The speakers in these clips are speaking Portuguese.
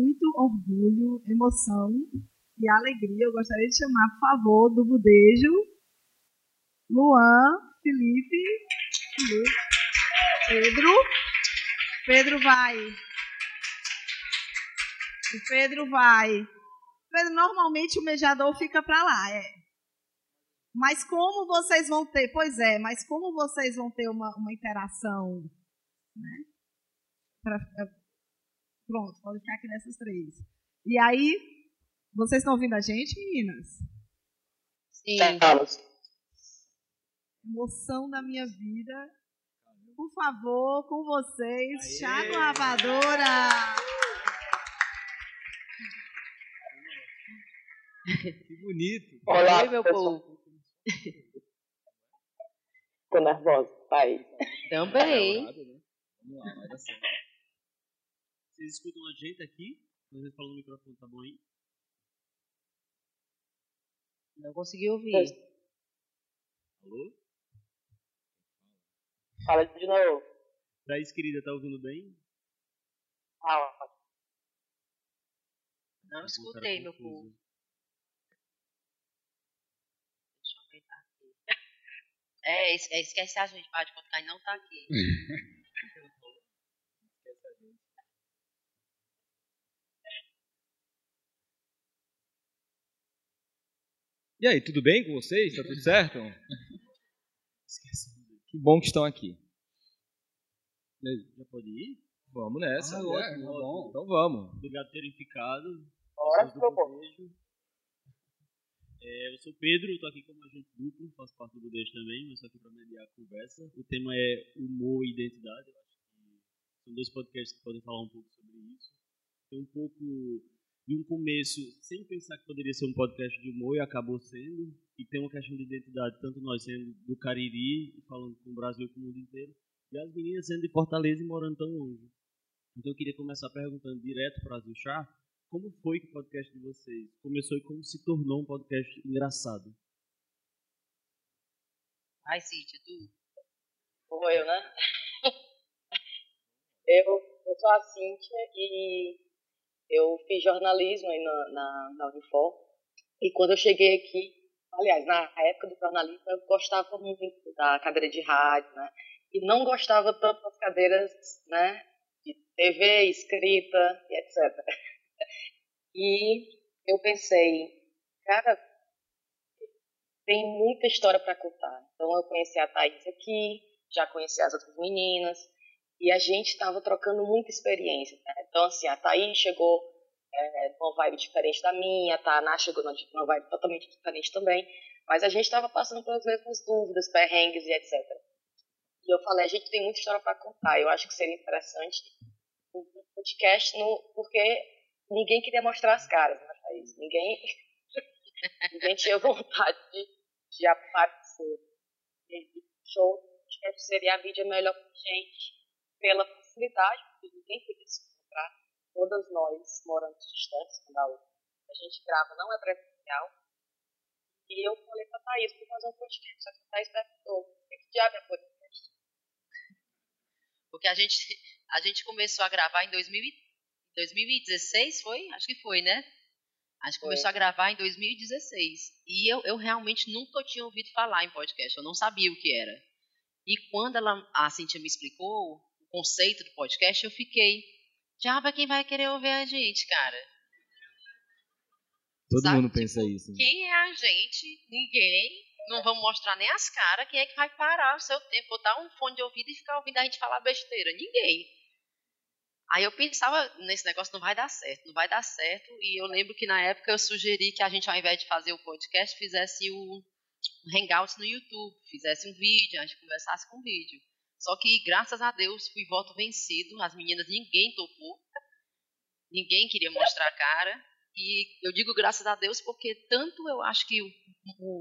muito orgulho, emoção e alegria, eu gostaria de chamar, por favor, do Budejo, Luan, Felipe, Pedro. Pedro vai. O Pedro vai. Pedro, normalmente o mediador fica para lá, é. Mas como vocês vão ter, pois é, mas como vocês vão ter uma, uma interação, né? Pra, pronto, pode ficar aqui nessas três. E aí, vocês estão ouvindo a gente, meninas? Sim. Emoção da minha vida. Por favor, com vocês, Thiago Ravadora. Que bonito. Olá, Oi, meu pessoal. povo. Tô nervosa, pai. Também. Vamos lá, vai dar certo. Vocês escutam a gente aqui? Vocês falam no microfone, tá bom aí? Não consegui ouvir. Alô? Fala de novo. Thaís, querida, tá ouvindo bem? Ah, Não escutei, meu povo. É, é, esquece a gente, pode contar e não tá aqui. E aí, tudo bem com vocês? Tá tudo certo? Que bom que estão aqui. Já pode ir? Vamos nessa. Ah, ótimo, tá bom. Então vamos. Obrigado por terem ficado. Bora, beijo. É, eu sou Pedro, estou aqui como agente duplo, faço parte do Budejo também, mas estou aqui para mediar a conversa. O tema é humor e identidade. Eu acho que são dois podcasts que podem falar um pouco sobre isso. Tem um pouco de um começo, sem pensar que poderia ser um podcast de humor, e acabou sendo. E tem uma questão de identidade, tanto nós sendo do Cariri, falando com o Brasil com o mundo inteiro, e as meninas sendo de Fortaleza e morando tão longe. Então eu queria começar perguntando direto para a Chá, como foi que o podcast de vocês começou e como se tornou um podcast engraçado? Ai, Cíntia, tu? Ou eu, né? eu, eu sou a Cíntia e eu fiz jornalismo aí na, na, na Unifor. E quando eu cheguei aqui, aliás, na época do jornalismo, eu gostava muito da cadeira de rádio, né? E não gostava tanto das cadeiras, né? De TV, escrita e etc. E eu pensei, cara, tem muita história para contar. Então eu conheci a Thaís aqui, já conheci as outras meninas, e a gente estava trocando muita experiência. Né? Então, assim, a Thaís chegou é, numa vibe diferente da minha, a Tana chegou numa vibe totalmente diferente também, mas a gente estava passando pelas mesmas dúvidas, perrengues e etc. E eu falei, a gente tem muita história para contar, eu acho que seria interessante um podcast, no, porque ninguém queria mostrar as caras, né, Thaís? Ninguém, ninguém tinha vontade de, de aparecer. E show acho que seria a mídia melhor para gente, pela facilidade, porque ninguém queria se encontrar. Todas nós moramos distantes uma da outra. A gente grava, não é presencial. E eu falei para a Thaís para fazer um podcast. Só que a Thaís perguntou: o que diabo é podcast? Porque a gente, a gente começou a gravar em 2013. 2016 foi? Acho que foi, né? A gente começou a gravar em 2016. E eu, eu realmente nunca tinha ouvido falar em podcast. Eu não sabia o que era. E quando ela, a Cintia me explicou conceito do podcast, eu fiquei. Já para quem vai querer ouvir a gente, cara? Todo Sabe? mundo pensa tipo, isso. Né? Quem é a gente? Ninguém. Não vamos mostrar nem as caras. Quem é que vai parar o seu tempo, botar um fone de ouvido e ficar ouvindo a gente falar besteira? Ninguém. Aí eu pensava nesse negócio, não vai dar certo, não vai dar certo. E eu lembro que na época eu sugeri que a gente, ao invés de fazer o podcast, fizesse o Hangouts no YouTube, fizesse um vídeo, a gente conversasse com vídeo. Só que, graças a Deus, fui voto vencido. As meninas, ninguém topou. Ninguém queria mostrar a cara. E eu digo graças a Deus porque tanto eu acho que eu,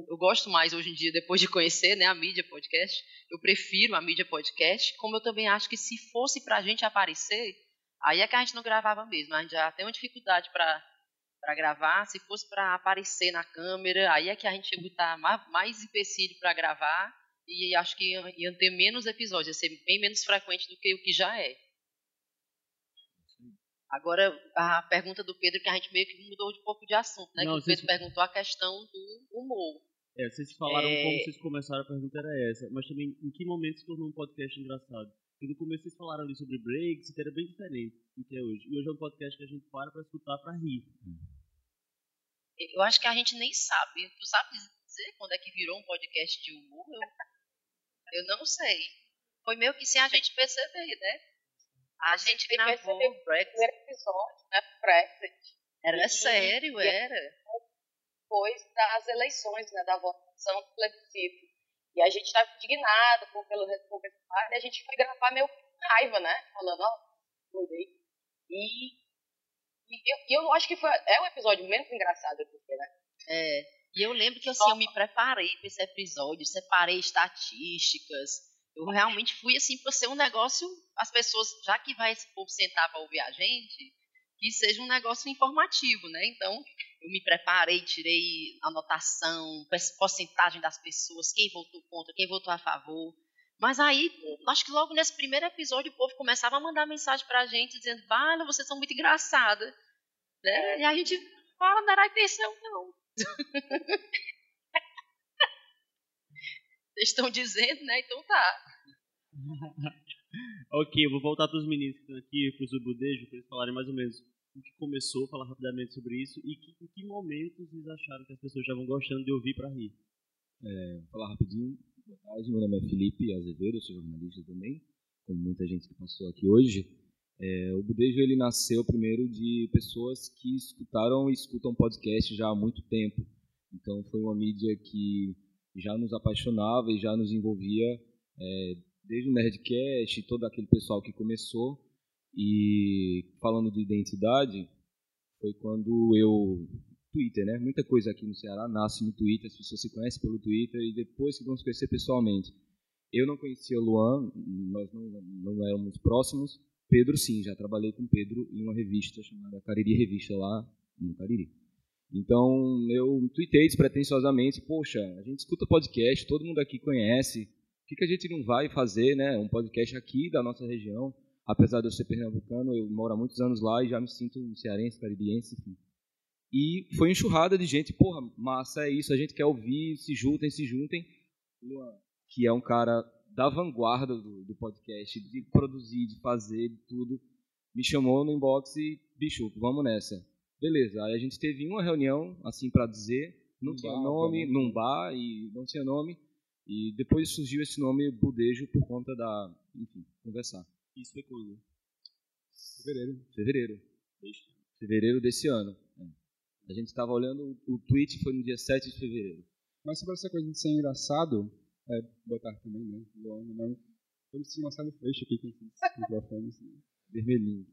eu gosto mais hoje em dia, depois de conhecer né, a mídia podcast, eu prefiro a mídia podcast, como eu também acho que se fosse para a gente aparecer, Aí é que a gente não gravava mesmo, a gente já tem uma dificuldade para gravar. Se fosse para aparecer na câmera, aí é que a gente ia botar mais, mais empecilho para gravar e acho que ia, ia ter menos episódios, ia ser bem menos frequente do que o que já é. Agora, a pergunta do Pedro, que a gente meio que mudou um pouco de assunto, né? Não, que o Pedro perguntou a questão do humor. É, vocês falaram É. como vocês começaram, a pergunta era essa. Mas também, em que momento se tornou um podcast engraçado? Porque no começo vocês falaram ali sobre breaks, que era bem diferente do que é hoje. E hoje é um podcast que a gente para pra escutar, pra rir. Eu acho que a gente nem sabe. Tu sabe dizer quando é que virou um podcast de humor? Eu, eu não sei. Foi meio que sem a gente perceber, né? A gente gravou o Brexit. primeiro episódio, né, Brexit, Era E- sério, e- era. depois das eleições, né, da votação do plebiscito. E a gente estava indignado por, pelo resultado, e a gente foi gravar meio com raiva, né, falando, ó, doido aí. E, e eu, eu acho que foi, é o episódio menos engraçado, porque, né, É, e eu lembro que assim, eu me preparei para esse episódio, separei estatísticas. Eu realmente fui assim para ser um negócio, as pessoas, já que vai esse povo sentar para ouvir a gente, que seja um negócio informativo, né? Então, eu me preparei, tirei anotação, porcentagem das pessoas, quem votou contra, quem votou a favor. Mas aí, acho que logo nesse primeiro episódio, o povo começava a mandar mensagem pra gente dizendo: Vale, vocês são muito engraçadas. Né? E a gente fala, não era intenção, não. Vocês estão dizendo, né? Então tá. Ok, eu vou voltar pros meninos que estão aqui, pros do Budejo, pra eles falarem mais ou menos o que começou, falar rapidamente sobre isso e que, em que momentos vocês acharam que as pessoas estavam gostando de ouvir pra rir. Vou falar rapidinho. Boa tarde, meu nome é Felipe Azevedo, sou jornalista também, como muita gente que passou aqui hoje. É, o Budejo ele nasceu primeiro de pessoas que escutaram e escutam podcast já há muito tempo. Então foi uma mídia que já nos apaixonava e já nos envolvia é, desde o Nerdcast, todo aquele pessoal que começou. E falando de identidade, foi quando eu Twitter, né? Muita coisa aqui no Ceará nasce no Twitter, as pessoas se conhecem pelo Twitter e depois que vão se conhecer pessoalmente. Eu não conhecia o Luan, nós não, não éramos próximos. Pedro, sim, já trabalhei com Pedro em uma revista chamada Cariri Revista lá no Cariri. Então eu tuitei despretensiosamente: Poxa, a gente escuta podcast, todo mundo aqui conhece, por que, que a gente não vai fazer né, um podcast aqui da nossa região? Apesar de eu ser pernambucano, eu moro há muitos anos lá e já me sinto um cearense, caririense, enfim. E foi enxurrada de gente, porra, massa, é isso, a gente quer ouvir, se juntem, se juntem. Luan, que é um cara da vanguarda do, do podcast, de produzir, de fazer, de tudo, me chamou no inbox e, bicho, vamos nessa. Beleza, aí a gente teve uma reunião, assim, para dizer, não Num tinha bar, nome, num bar, e não tinha nome, e depois surgiu esse nome Budejo por conta da, enfim, conversar. Isso foi quando? Fevereiro. Fevereiro. Fevereiro desse ano. É. A gente estava olhando, o tweet foi no dia 7 de fevereiro. Mas sobre essa coisa de ser engraçado, é, botar também, né? Luan, meu nome. Eu me sinto Marcelo Freixo aqui com esses microfones. assim, Vermelhinho.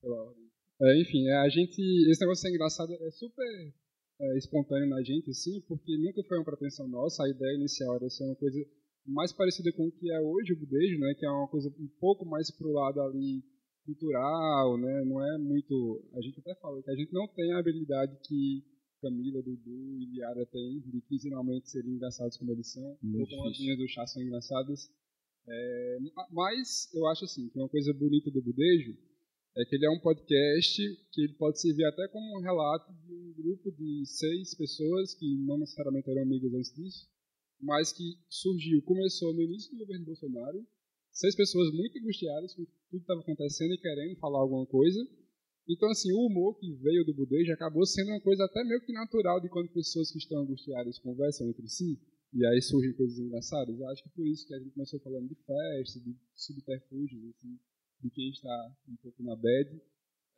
pela ordem. É, enfim, é, a gente. Esse negócio ser engraçado é super é, espontâneo na gente, assim, porque nunca foi uma pretensão nossa. A ideia inicial era ser uma coisa mais parecida com o que é hoje o budejo, né? Que é uma coisa um pouco mais pro lado ali cultural, né? Não é muito. A gente até fala que a gente não tem a habilidade que Camila, Dudu e Liara têm de quinzenalmente serem engraçados como eles são, Muito ou como as difícil. linhas do chá são engraçadas. É, mas eu acho assim que uma coisa bonita do budejo é que ele é um podcast que ele pode servir até como um relato de um grupo de seis pessoas que não necessariamente eram amigas antes disso, mas que surgiu, começou no início do governo Bolsonaro, seis pessoas muito angustiadas com tudo que estava acontecendo e querendo falar alguma coisa. Então, assim, o humor que veio do budejo acabou sendo uma coisa até meio que natural de quando pessoas que estão angustiadas conversam entre si, e aí surgem coisas engraçadas. Eu acho que por isso que a gente começou falando de festa, de subterfúgios, assim, de quem está um pouco na bad.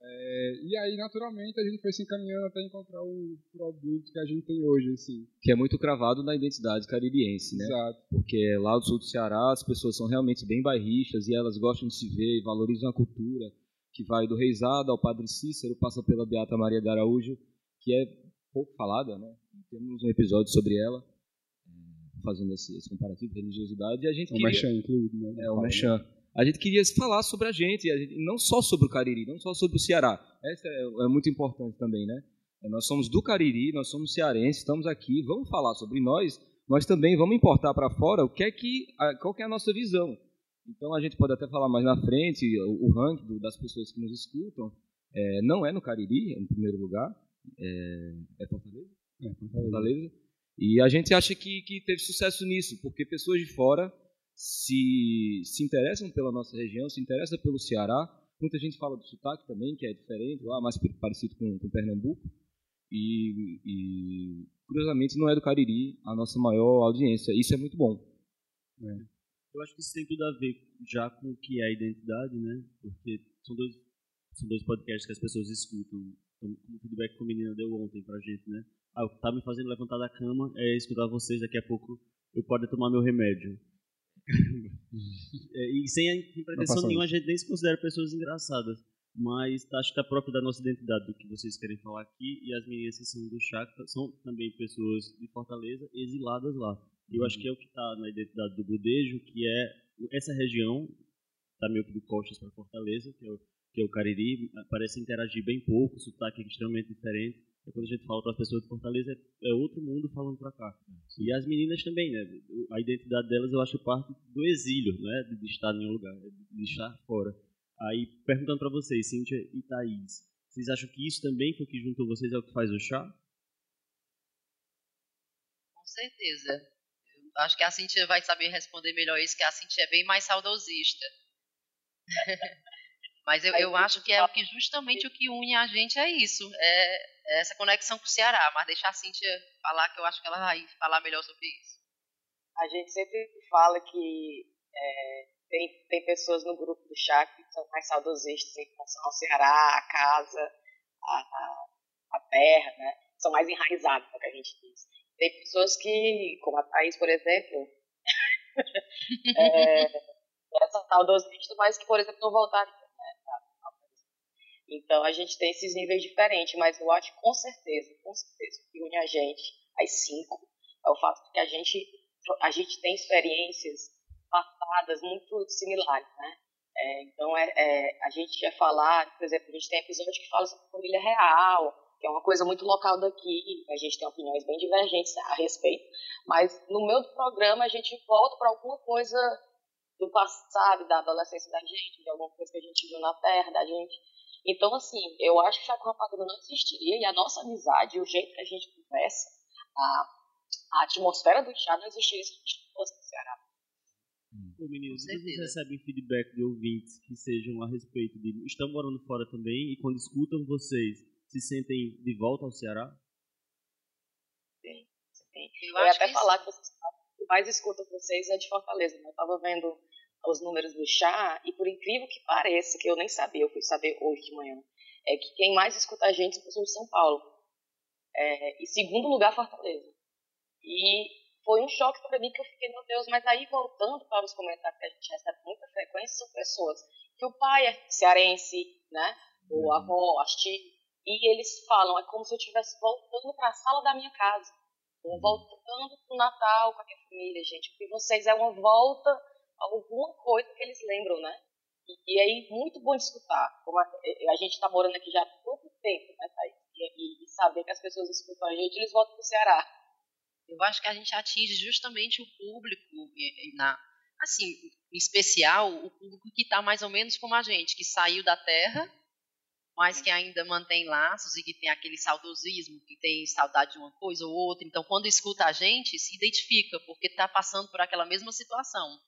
É, e aí, naturalmente, a gente foi se encaminhando até encontrar o produto que a gente tem hoje, assim. Que é muito cravado na identidade caririense, né? Exato. Porque lá do sul do Ceará as pessoas são realmente bem bairristas e elas gostam de se ver e valorizam a cultura, que vai do Reisado ao Padre Cícero, passa pela Beata Maria de Araújo, que é pouco falada, né? Temos um episódio sobre ela, eh, fazendo esse, esse comparativo de religiosidade, e a gente É um queria... mechan incluído, né? É, o né? Mechan. A gente queria falar sobre a gente, a gente- não só sobre o Cariri, não só sobre o Ceará. Essa é, é muito importante também, né? É, Nós somos do Cariri, nós somos cearenses, estamos aqui, vamos falar sobre nós, nós também vamos importar para fora o que é que, qual que é a nossa visão. Então a gente pode até falar mais na frente, o, o ranking das pessoas que nos escutam, É, não é no Cariri, em primeiro lugar, é, é Fortaleza? É, Fortaleza. E a gente acha que, que teve sucesso nisso, porque pessoas de fora se, se interessam pela nossa região, se interessam pelo Ceará. Muita gente fala do sotaque também, que é diferente, lá mais parecido com, com Pernambuco. E, e, curiosamente, não é do Cariri a nossa maior audiência. Isso é muito bom. É. Eu acho que isso tem tudo a ver já com o que é a identidade, né? Porque são dois, são dois podcasts que as pessoas escutam. Então, o feedback que a menina deu ontem pra gente, né? Ah, o que tá me fazendo levantar da cama é escutar vocês. Daqui a pouco eu posso tomar meu remédio. é, e sem pretensão nenhuma, a gente nem se considera pessoas engraçadas. Mas acho que está próprio da nossa identidade, do que vocês querem falar aqui. E as meninas que são do Chakra são também pessoas de Fortaleza, exiladas lá. Eu acho que é o que está na identidade do Budejo, que é essa região, está meio que de costas para Fortaleza, que é, o, que é o Cariri, parece interagir bem pouco, o sotaque é extremamente diferente. E quando a gente fala para as pessoas de Fortaleza, é, é outro mundo falando para cá. E as meninas também, né? A identidade delas eu acho parte do exílio, né? De estar em um lugar, de estar fora. Aí, perguntando para vocês, Cíntia e Thaís, vocês acham que isso também foi o que juntou vocês ao que faz o chá? Com certeza. Acho que a Cíntia vai saber responder melhor isso, que a Cíntia é bem mais saudosista. Mas eu, eu acho que é o que justamente o que une a gente é isso, é, é essa conexão com o Ceará. Mas deixar a Cíntia falar, que eu acho que ela vai falar melhor sobre isso. A gente sempre fala que é, tem, tem pessoas no grupo do chá que são mais saudosistas em relação ao Ceará, a casa, a, a, a terra, né? São mais enraizados, é o que a gente diz. Tem pessoas que, como a Thaís, por exemplo, é, é saudosista, mas que, por exemplo, não voltaram. Né? Então, a gente tem esses níveis diferentes, mas eu acho com certeza, com certeza, que une a gente, as cinco, é o fato de que a gente, a gente tem experiências passadas muito similares, né? É, então, é, é, a gente ia falar, por exemplo, a gente tem episódio que fala sobre família real, que é uma coisa muito local daqui, a gente tem opiniões bem divergentes a respeito, mas no do programa a gente volta para alguma coisa do passado, da adolescência da gente, de alguma coisa que a gente viu na terra da gente. Então, assim, eu acho que Chaco Rapadura não existiria e a nossa amizade, o jeito que a gente conversa, a, a atmosfera do chá não existiria se a gente não fosse no Ceará. Pô, meninos, vocês recebem feedback de ouvintes que sejam a respeito de estão morando fora também e quando escutam vocês, se sentem de volta ao Ceará? Sim, sim. Eu, eu ia até que falar que vocês, o que mais escuta vocês é de Fortaleza. Né? Eu estava vendo os números do chá e por incrível que pareça, que eu nem sabia, eu fui saber hoje de manhã, é que quem mais escuta a gente pessoas de São Paulo. É, e segundo lugar, Fortaleza. E foi um choque para mim que eu fiquei, meu Deus, mas aí voltando para os comentários que a gente recebe com muita frequência, são pessoas que o pai é cearense, né? O avó, as tias, e eles falam, é como se eu estivesse voltando para a sala da minha casa, ou voltando para o Natal com a minha família, gente, porque vocês é uma volta alguma coisa que eles lembram, né? E, e aí, muito bom de escutar, como a, a gente está morando aqui já há pouco tempo, né, Thaís? E, e, e saber que as pessoas escutam a gente, eles voltam para o Ceará. Eu acho que a gente atinge justamente o público, na, assim, em especial o público que está mais ou menos como a gente, que saiu da Terra, mas que ainda mantém laços e que tem aquele saudosismo, que tem saudade de uma coisa ou outra. Então, quando escuta a gente, se identifica, porque está passando por aquela mesma situação.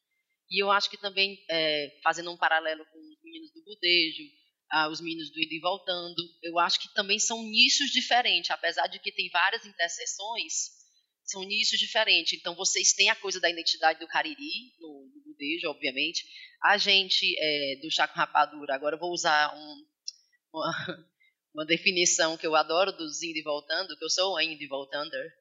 E eu acho que também, é, fazendo um paralelo com os meninos do Budejo, ah, os meninos do Indo e Voltando, eu acho que também são nichos diferentes, apesar de que tem várias interseções, são nichos diferentes. Então, vocês têm a coisa da identidade do Cariri, no, no budejo, obviamente. A gente, é, do Chaco Rapadura, agora eu vou usar um, uma, uma, definição que eu adoro dos indo e voltando, que eu sou um indo e voltander,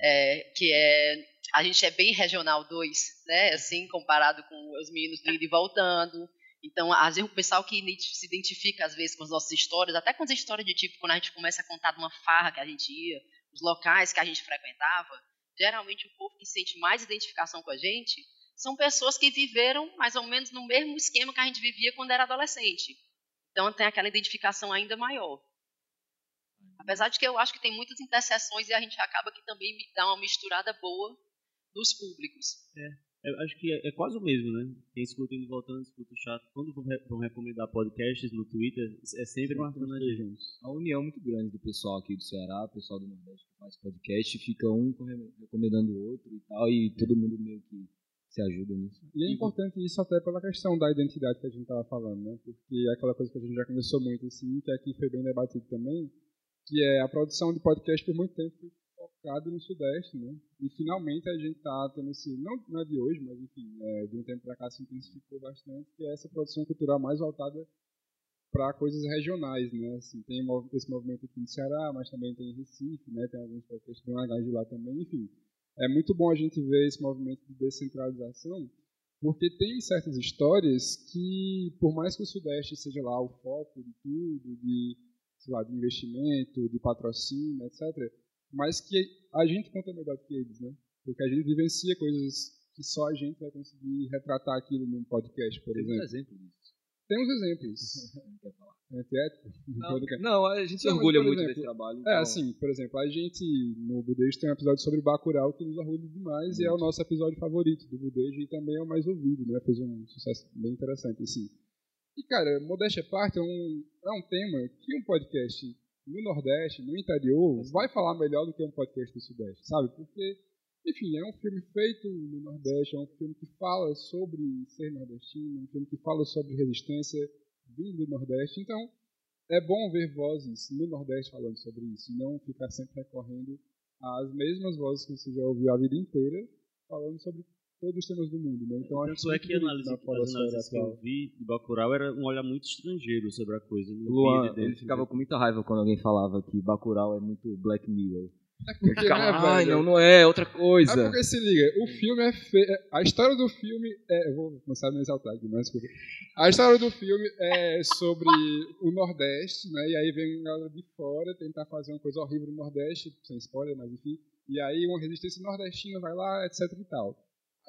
é, que é, a gente é bem regional 2, né, assim, comparado com os meninos do indo e voltando. Então, às vezes, o pessoal que se identifica, às vezes, com as nossas histórias, até com as histórias de tipo, quando a gente começa a contar de uma farra que a gente ia, os locais que a gente frequentava, geralmente o povo que sente mais identificação com a gente são pessoas que viveram mais ou menos no mesmo esquema que a gente vivia quando era adolescente. Então tem aquela identificação ainda maior. Apesar de que eu acho que tem muitas interseções e a gente acaba que também dá uma misturada boa dos públicos. É. É, acho que é, é, quase o mesmo, né? Quem escuta indo voltando, escuta o chato. Quando vão, vão recomendar podcasts no Twitter, é sempre marcando a gente. A união muito grande do pessoal aqui do Ceará, o pessoal do Nordeste que faz podcast, fica um recomendando o outro e tal, e todo mundo meio que se ajuda nisso. E é importante isso até pela questão da identidade que a gente estava falando, né? Porque é aquela coisa que a gente já começou muito, assim, que aqui foi bem debatido também, que é a produção de podcast por muito tempo focado no Sudeste, né? E finalmente a gente está tendo esse, não, não é de hoje, mas enfim, é, de um tempo para cá se intensificou bastante, que é essa produção cultural mais voltada para coisas regionais, né? Assim, tem esse movimento aqui no Ceará, mas também tem em Recife, né? Tem alguns podcasts bem legais de lá também, enfim. É muito bom a gente ver esse movimento de descentralização, porque tem certas histórias que, por mais que o Sudeste seja lá o foco de tudo, de, lá, de investimento, de patrocínio, etc., mas que a gente conta melhor do que eles, né? Porque a gente vivencia coisas que só a gente vai conseguir retratar aquilo num podcast, por Tem exemplo. Um exemplo disso. Tem uns exemplos. Falar? Não, não, a gente se orgulha muito exemplo, desse trabalho. É, então... É, assim, por exemplo, a gente no Budejo tem um episódio sobre Bacurau que nos orgulha demais muito. e é o nosso episódio favorito do Budejo e também é o mais ouvido, né? Fez um sucesso bem interessante, assim. E, cara, modéstia à parte, é um, é um tema que um podcast no Nordeste, no interior, vai falar melhor do que um podcast do Sudeste, sabe? Porque, enfim, é um filme feito no Nordeste, é um filme que fala sobre ser nordestino, é um filme que fala sobre resistência vindo do Nordeste. Então, é bom ver vozes no Nordeste falando sobre isso, e não ficar sempre recorrendo às mesmas vozes que você já ouviu a vida inteira falando sobre todos os temas do mundo, né? Então acho é que a análise, as análises que eu vi de Bacurau era um olhar muito estrangeiro sobre a coisa. Luan, ele ficava com muita raiva quando alguém falava que Bacurau é muito Black Mirror. É porque, ficava, né, Ai, não, não é, é outra coisa. É porque se liga, o filme é feio. A história do filme é. Eu vou começar a me exaltar aqui, mas desculpa. A história do filme é sobre o Nordeste, né? E aí vem uma galera de fora tentar fazer uma coisa horrível no Nordeste, sem spoiler, mas enfim. E aí uma resistência nordestina vai lá, etc e tal.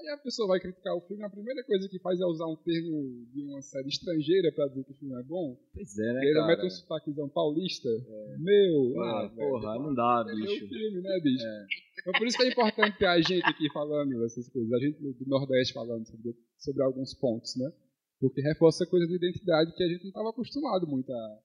Aí a pessoa vai criticar o filme, a primeira coisa que faz é usar um termo de uma série estrangeira para dizer que o filme é bom. Pois é, né, Ele cara? mete um sotaquezão paulista. É. Meu, ah, ah porra, velho, não dá, é bicho. É o filme, né, bicho? É. Então por isso que é importante ter a gente aqui falando essas coisas, a gente do Nordeste falando sobre, sobre alguns pontos, né? Porque reforça coisa de identidade que a gente não estava acostumado muito a,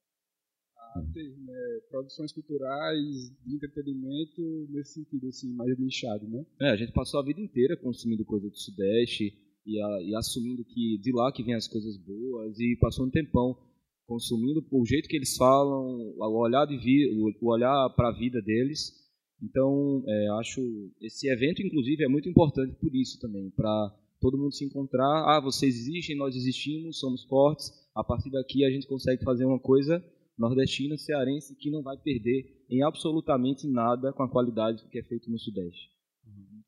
né, produções culturais de entretenimento nesse sentido assim mais nichado, né? É, a gente passou a vida inteira consumindo coisa do Sudeste e, a, e assumindo que de lá que vem as coisas boas e passou um tempão consumindo o jeito que eles falam, o olhar de vi, o olhar para a vida deles. Então, é, acho esse evento inclusive é muito importante por isso também, para todo mundo se encontrar. Ah, vocês existem, nós existimos, somos fortes. A partir daqui a gente consegue fazer uma coisa nordestina, cearense, que não vai perder em absolutamente nada com a qualidade que é feito no Sudeste. Uhum,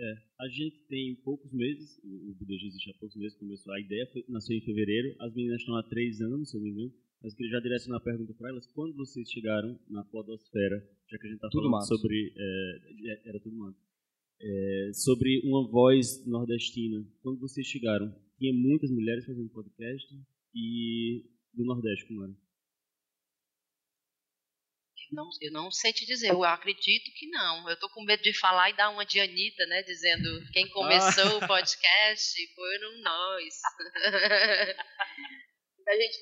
é, a gente tem poucos meses, o Budejo existe há poucos meses, começou a ideia, foi, nasceu em fevereiro, as meninas estão há três anos, se eu não me engano, mas queria já direcionar a pergunta para elas, quando vocês chegaram na podosfera, já que a gente está falando mato. sobre... É, era tudo mato. É, sobre uma voz nordestina, quando vocês chegaram, tinha muitas mulheres fazendo podcast e do Nordeste, como era? Não, eu não sei te dizer, eu acredito que não. Eu tô com medo de falar e dar uma de Anitta, né? Dizendo quem começou o podcast foram nós. a gente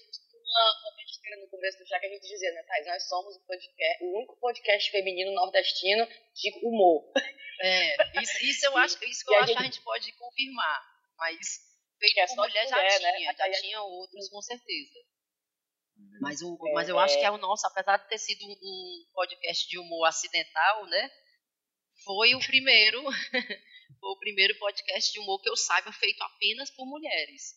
uma, uma besteira no começo do já que a gente dizia, né, Thais? Nós somos o, podcast, o único podcast feminino nordestino de humor. É, isso, isso eu acho, isso que eu acho que a gente pode confirmar. Mas feito por mulher já mulher, né? tinha, né? já tinha outros com certeza. Mas, o, é, mas eu acho que é o nosso, apesar de ter sido um podcast de humor acidental, né? Foi o primeiro, foi o primeiro podcast de humor que eu saiba feito apenas por mulheres.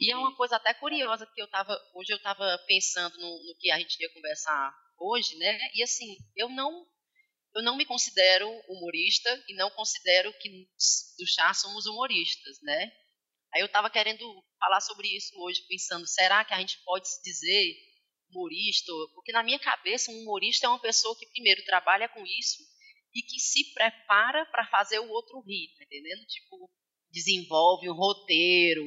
E é uma coisa até curiosa que eu tava, hoje eu estava pensando no, no, que a gente ia conversar hoje, né? E assim, eu não, eu não me considero humorista e não considero que do chá somos humoristas, né? Aí eu estava querendo falar sobre isso hoje, pensando, será que a gente pode se dizer humorista? Porque na minha cabeça, um humorista é uma pessoa que primeiro trabalha com isso e que se prepara para fazer o outro rir, tá entendendo? Tipo, desenvolve um roteiro,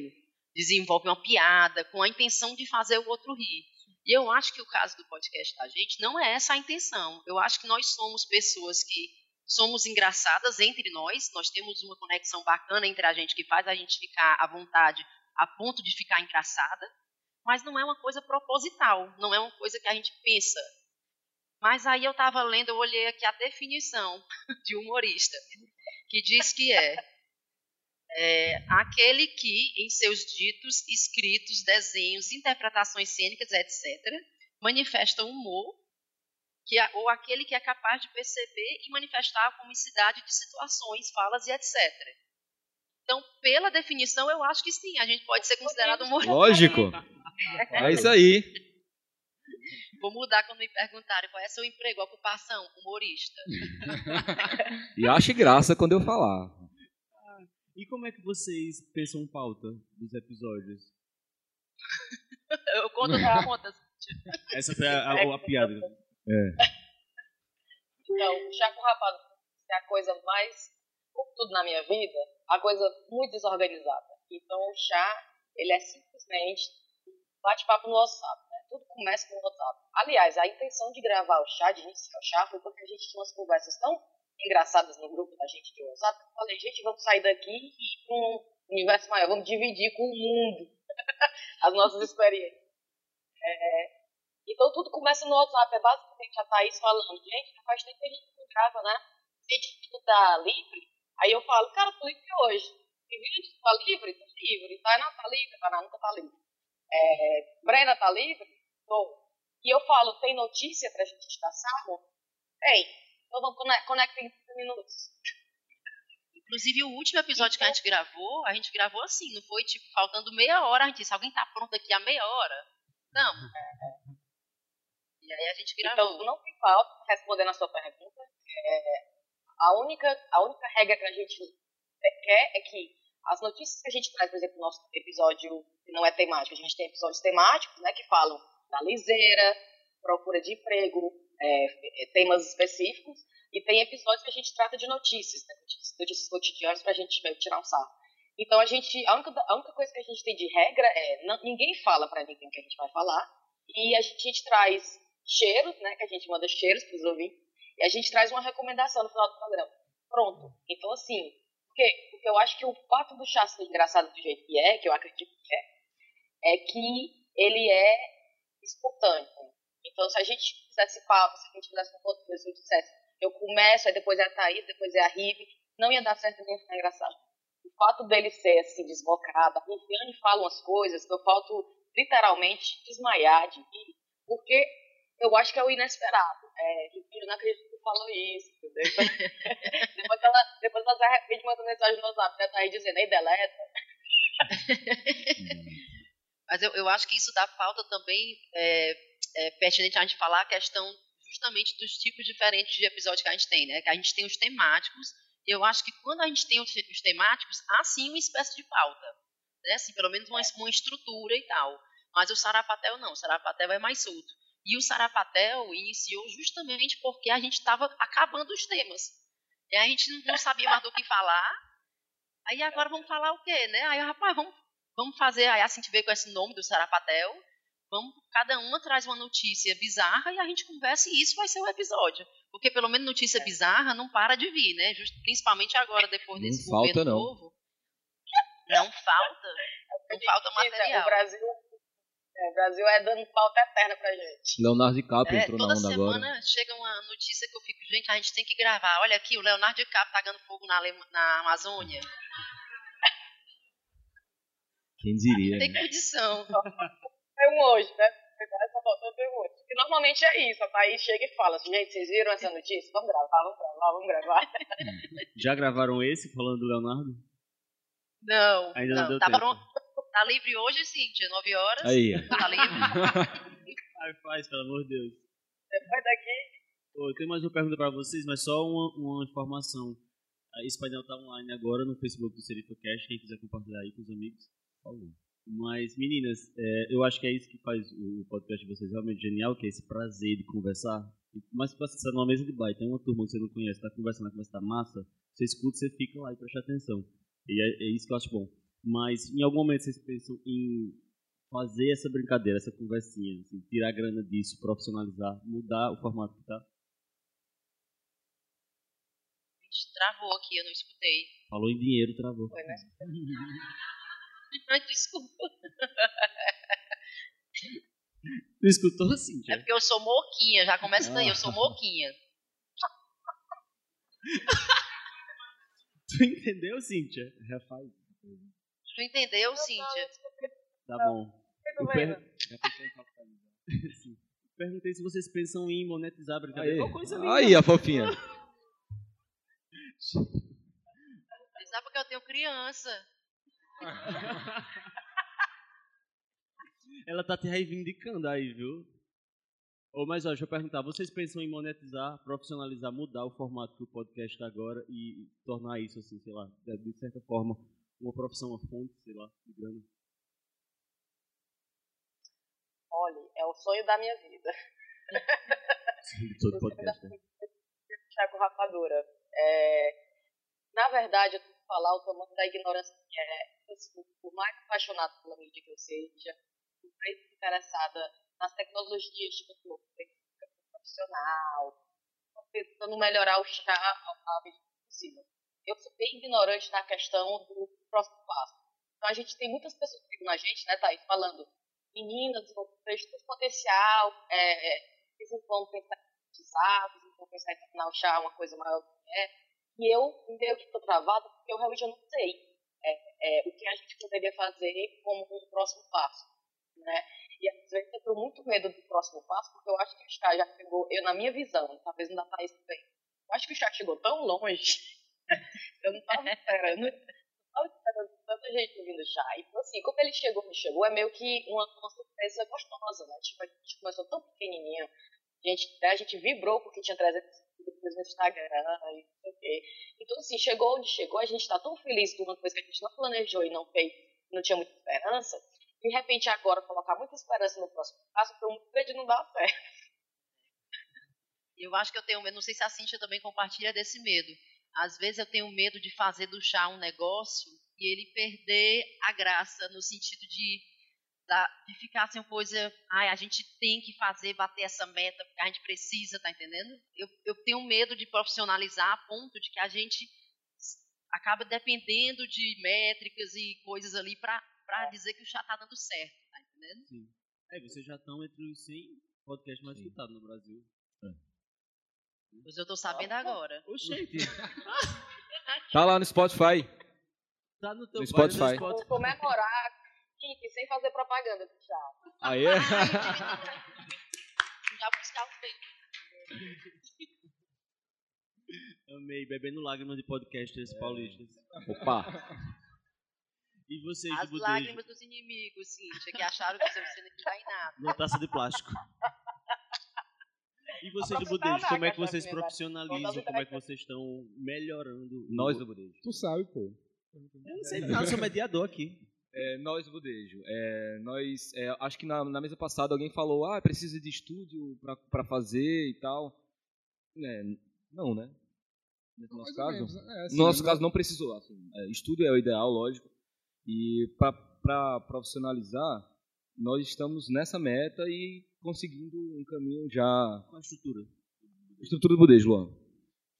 desenvolve uma piada com a intenção de fazer o outro rir. E eu acho que o caso do podcast da gente não é essa a intenção. Eu acho que nós somos pessoas que somos engraçadas entre nós, nós temos uma conexão bacana entre a gente que faz a gente ficar à vontade a ponto de ficar engraçada, mas não é uma coisa proposital, não é uma coisa que a gente pensa. Mas aí eu estava lendo, eu olhei aqui a definição de humorista, que diz que é, é aquele que, em seus ditos, escritos, desenhos, interpretações cênicas, etc., manifesta humor que, ou aquele que é capaz de perceber e manifestar a comicidade de situações, falas e etc. Então, pela definição, eu acho que sim, a gente pode ser considerado humorista. Lógico. É isso aí. Vou mudar quando me perguntarem qual é seu emprego, ocupação, humorista. e ache graça quando eu falar. E como é que vocês pensam pauta dos episódios? eu conto as contas. Essa foi a, a, a piada. É. Então, chá com rapado é a coisa mais, como tudo na minha vida, a coisa muito desorganizada. Então, o chá, ele é simplesmente bate-papo no WhatsApp, né? Tudo começa no WhatsApp. Aliás, a intenção de gravar o chá, de iniciar o chá, foi porque a gente tinha umas conversas tão engraçadas no grupo da gente de WhatsApp, eu falei, gente, vamos sair daqui e ir para um universo maior, vamos dividir com o mundo as nossas experiências. É, então tudo começa no WhatsApp, é basicamente a Thaís falando, gente, faz tempo que a gente não grava, né? Se a gente não tá livre, aí eu falo, cara, tô livre hoje. E vídeo, tá livre? Tô livre. Tainá tá livre? Tainá nunca tá livre. É, Brena tá livre? Tô. E eu falo, tem notícia pra gente estar salvo? Tem. Então vamos conectar em 30 minutos. Inclusive, o último episódio que a gente gravou, a gente gravou assim, não foi tipo, faltando meia hora, a gente disse, alguém tá pronto aqui a meia hora? Não. E aí a gente gravou. Então, não tem falta, respondendo a sua pergunta, é, a, única, a única regra que a gente quer é que as notícias que a gente traz, por exemplo, no nosso episódio que não é temático, a gente tem episódios temáticos, né, que falam da liseira, procura de emprego, é, é temas específicos, e tem episódios que a gente trata de notícias, né, notícias cotidianas para a gente tirar um sarro. Então a gente, a única, a única coisa que a gente tem de regra é não, ninguém fala para ninguém o que a gente vai falar, e a gente, a gente traz cheiros, né, que a gente manda cheiros para os ouvintes, e a gente traz uma recomendação no final do programa. Pronto. Então, assim, por quê? Porque eu acho que o fato do chá ser engraçado do jeito que é, que eu acredito que é, é que ele é espontâneo. Então, se a gente fizesse papo, se a gente fizesse um outro se eu dissesse, eu começo, aí depois é a Thaís, depois é a Rive, não ia dar certo nem ficar engraçado. O fato dele ser assim, desbocado, a Riviane fala umas coisas que eu falto literalmente desmaiar de rir, porque eu acho que é o inesperado. É, eu não acredito que falou isso, depois, ela, depois ela se arrepende mandando mensagem no WhatsApp, né? Tá aí dizendo, aí deleta. Mas eu, eu acho que isso dá falta também, é, é pertinente a gente falar a questão justamente dos tipos diferentes de episódios que a gente tem, né? Que a gente tem os temáticos, e eu acho que quando a gente tem os, os temáticos, há sim uma espécie de pauta, né? Assim, pelo menos uma, uma estrutura e tal. Mas o Sarapatel não, o Sarapatel é mais solto. E o Sarapatel iniciou justamente porque a gente estava acabando os temas. E a gente não sabia mais do que falar. Aí agora vamos falar o quê, né? Aí, rapaz, vamos, vamos fazer. Aí assim a gente veio com esse nome do Sarapatel. Vamos, cada uma traz uma notícia bizarra e a gente conversa e isso vai ser o episódio. Porque pelo menos notícia é. bizarra não para de vir, né? Just, principalmente agora, depois não desse falta, governo não. novo. Não falta. Não falta material. O Brasil é, o Brasil é dando pauta eterna pra gente. Leonardo DiCaprio É, entrou na toda onda semana agora. chega uma notícia que eu fico, gente, a gente tem que gravar. Olha aqui, o Leonardo DiCaprio tá ganhando fogo na, Alema- na Amazônia. Quem diria? Tem né? condição. Tem um hoje, né? Só faltou ter um hoje. Porque normalmente é isso. A Thaís chega e fala assim, gente, vocês viram essa notícia? Vamos gravar, vamos gravar, vamos gravar. Já gravaram esse falando do Leonardo? Não, Ainda não não. deu Tá, tempo. pronto. Tá livre hoje, Cíntia, 9 horas. Aí, ó. Tá livre. Ai, faz, pelo amor de Deus. Depois daqui, Pô, eu tenho mais uma pergunta para vocês, mas só uma, uma informação. Esse painel tá online agora no Facebook do SerifoCast, quem quiser compartilhar aí com os amigos, por favor. Mas, meninas, é, eu acho que é isso que faz o podcast de vocês realmente genial, que é esse prazer de conversar. Mas pra você estar numa mesa de bar, e tem uma turma que você não conhece, tá conversando, a conversa tá massa, você escuta, você fica lá e presta atenção. E é, é isso que eu acho bom. Mas, em algum momento, vocês pensam em fazer essa brincadeira, essa conversinha, assim, tirar a grana disso, profissionalizar, mudar o formato que tá? Travou aqui, eu não escutei. Falou em dinheiro, travou. Foi, né? Desculpa. Tu escutou assim, É porque eu sou moquinha, já começa daí, eu sou moquinha. Tu entendeu, Cíntia? Refaz. Tu entendeu, Cíntia? Tá bom. Eu per- bem, Sim. Perguntei se vocês pensam em monetizar a brincadeira. Aí, coisa linda. aí a fofinha. Sabe porque eu tenho criança. Ela tá te reivindicando aí, viu? Ô, mas ó, deixa eu perguntar, vocês pensam em monetizar, profissionalizar, mudar o formato que o podcast tá agora e tornar isso, assim, sei lá, de certa forma, uma profissão, uma fonte, sei lá, de grana? Olha, é o sonho da minha vida. De todo podcast, né? Thiago Rapadura. É, na verdade, eu tenho que falar o tamanho da ignorância que é. Assim, por mais apaixonado pela mídia que eu seja, por mais interessada nas tecnologias técnica profissional, tentando melhorar o chá medida possível. Eu sou bem ignorante na questão do próximo passo. Então, a gente tem muitas pessoas que na gente, né, Thaís, falando, meninas, vejo todo potencial, é, é, vocês não vão pensar em monetizar, vocês não vão pensar em tornar o chá uma coisa maior do que é. E eu meio que estou travada porque eu realmente não sei é, é, o que a gente poderia fazer como um próximo passo. Né? E às vezes eu tenho muito medo do próximo passo porque eu acho que o chá já chegou, eu na minha visão, talvez não da Thaís também, eu acho que o chá chegou tão longe, eu não estava esperando, estava esperando tanta gente ouvindo chá. Então, assim, como ele chegou, chegou, é meio que uma, uma surpresa gostosa, né? Tipo, a gente começou tão pequenininho, a gente, né, a gente vibrou porque tinha 300 seguidores no Instagram e não sei o quê. Então, assim, chegou onde chegou, a gente tá tão feliz de uma coisa que a gente não planejou e não fez, não tinha muita esperança. De repente, agora, colocar muita esperança no próximo passo foi muito grande não dar certo. Eu acho que eu tenho medo, não sei se a Cintia também compartilha desse medo. Às vezes eu tenho medo de fazer do chá um negócio e ele perder a graça no sentido de, de ficar assim uma coisa, ai, a gente tem que fazer, bater essa meta, porque a gente precisa, tá entendendo? Eu, eu tenho medo de profissionalizar a ponto de que a gente acaba dependendo de métricas e coisas ali para dizer que o chá tá dando certo, tá entendendo? É, vocês já estão entre os 100 podcasts mais Sim. escutados no Brasil. Pois eu tô sabendo agora. Oxente, Tá lá no Spotify. tá no teu No Spotify. Vou comemorar aqui, sem fazer propaganda do chá. Aí. Já buscar o peito. Amei, bebendo lágrimas de podcasters paulistas. Opa. E vocês, As lágrimas dos inimigos, Cíntia, que acharam que você não vai em nada. numa taça de plástico. E vocês do Budejo, como é que vocês vai? profissionalizam, como é que vocês estão melhorando? Nós do Budejo. Tu sabe, pô. Eu não sei nada, eu sou mediador aqui. É, nós do Budejo. É, nós, é, acho que na, na mesa passada alguém falou, ah, precisa de estúdio pra fazer e tal. É, não, né? No nosso caso. menos, é, assim, no nosso né? caso não precisou. Assim, é, estúdio é o ideal, lógico. E para profissionalizar, nós estamos nessa meta e conseguindo um caminho já. Qual a estrutura? Estrutura do Budejo, Luan.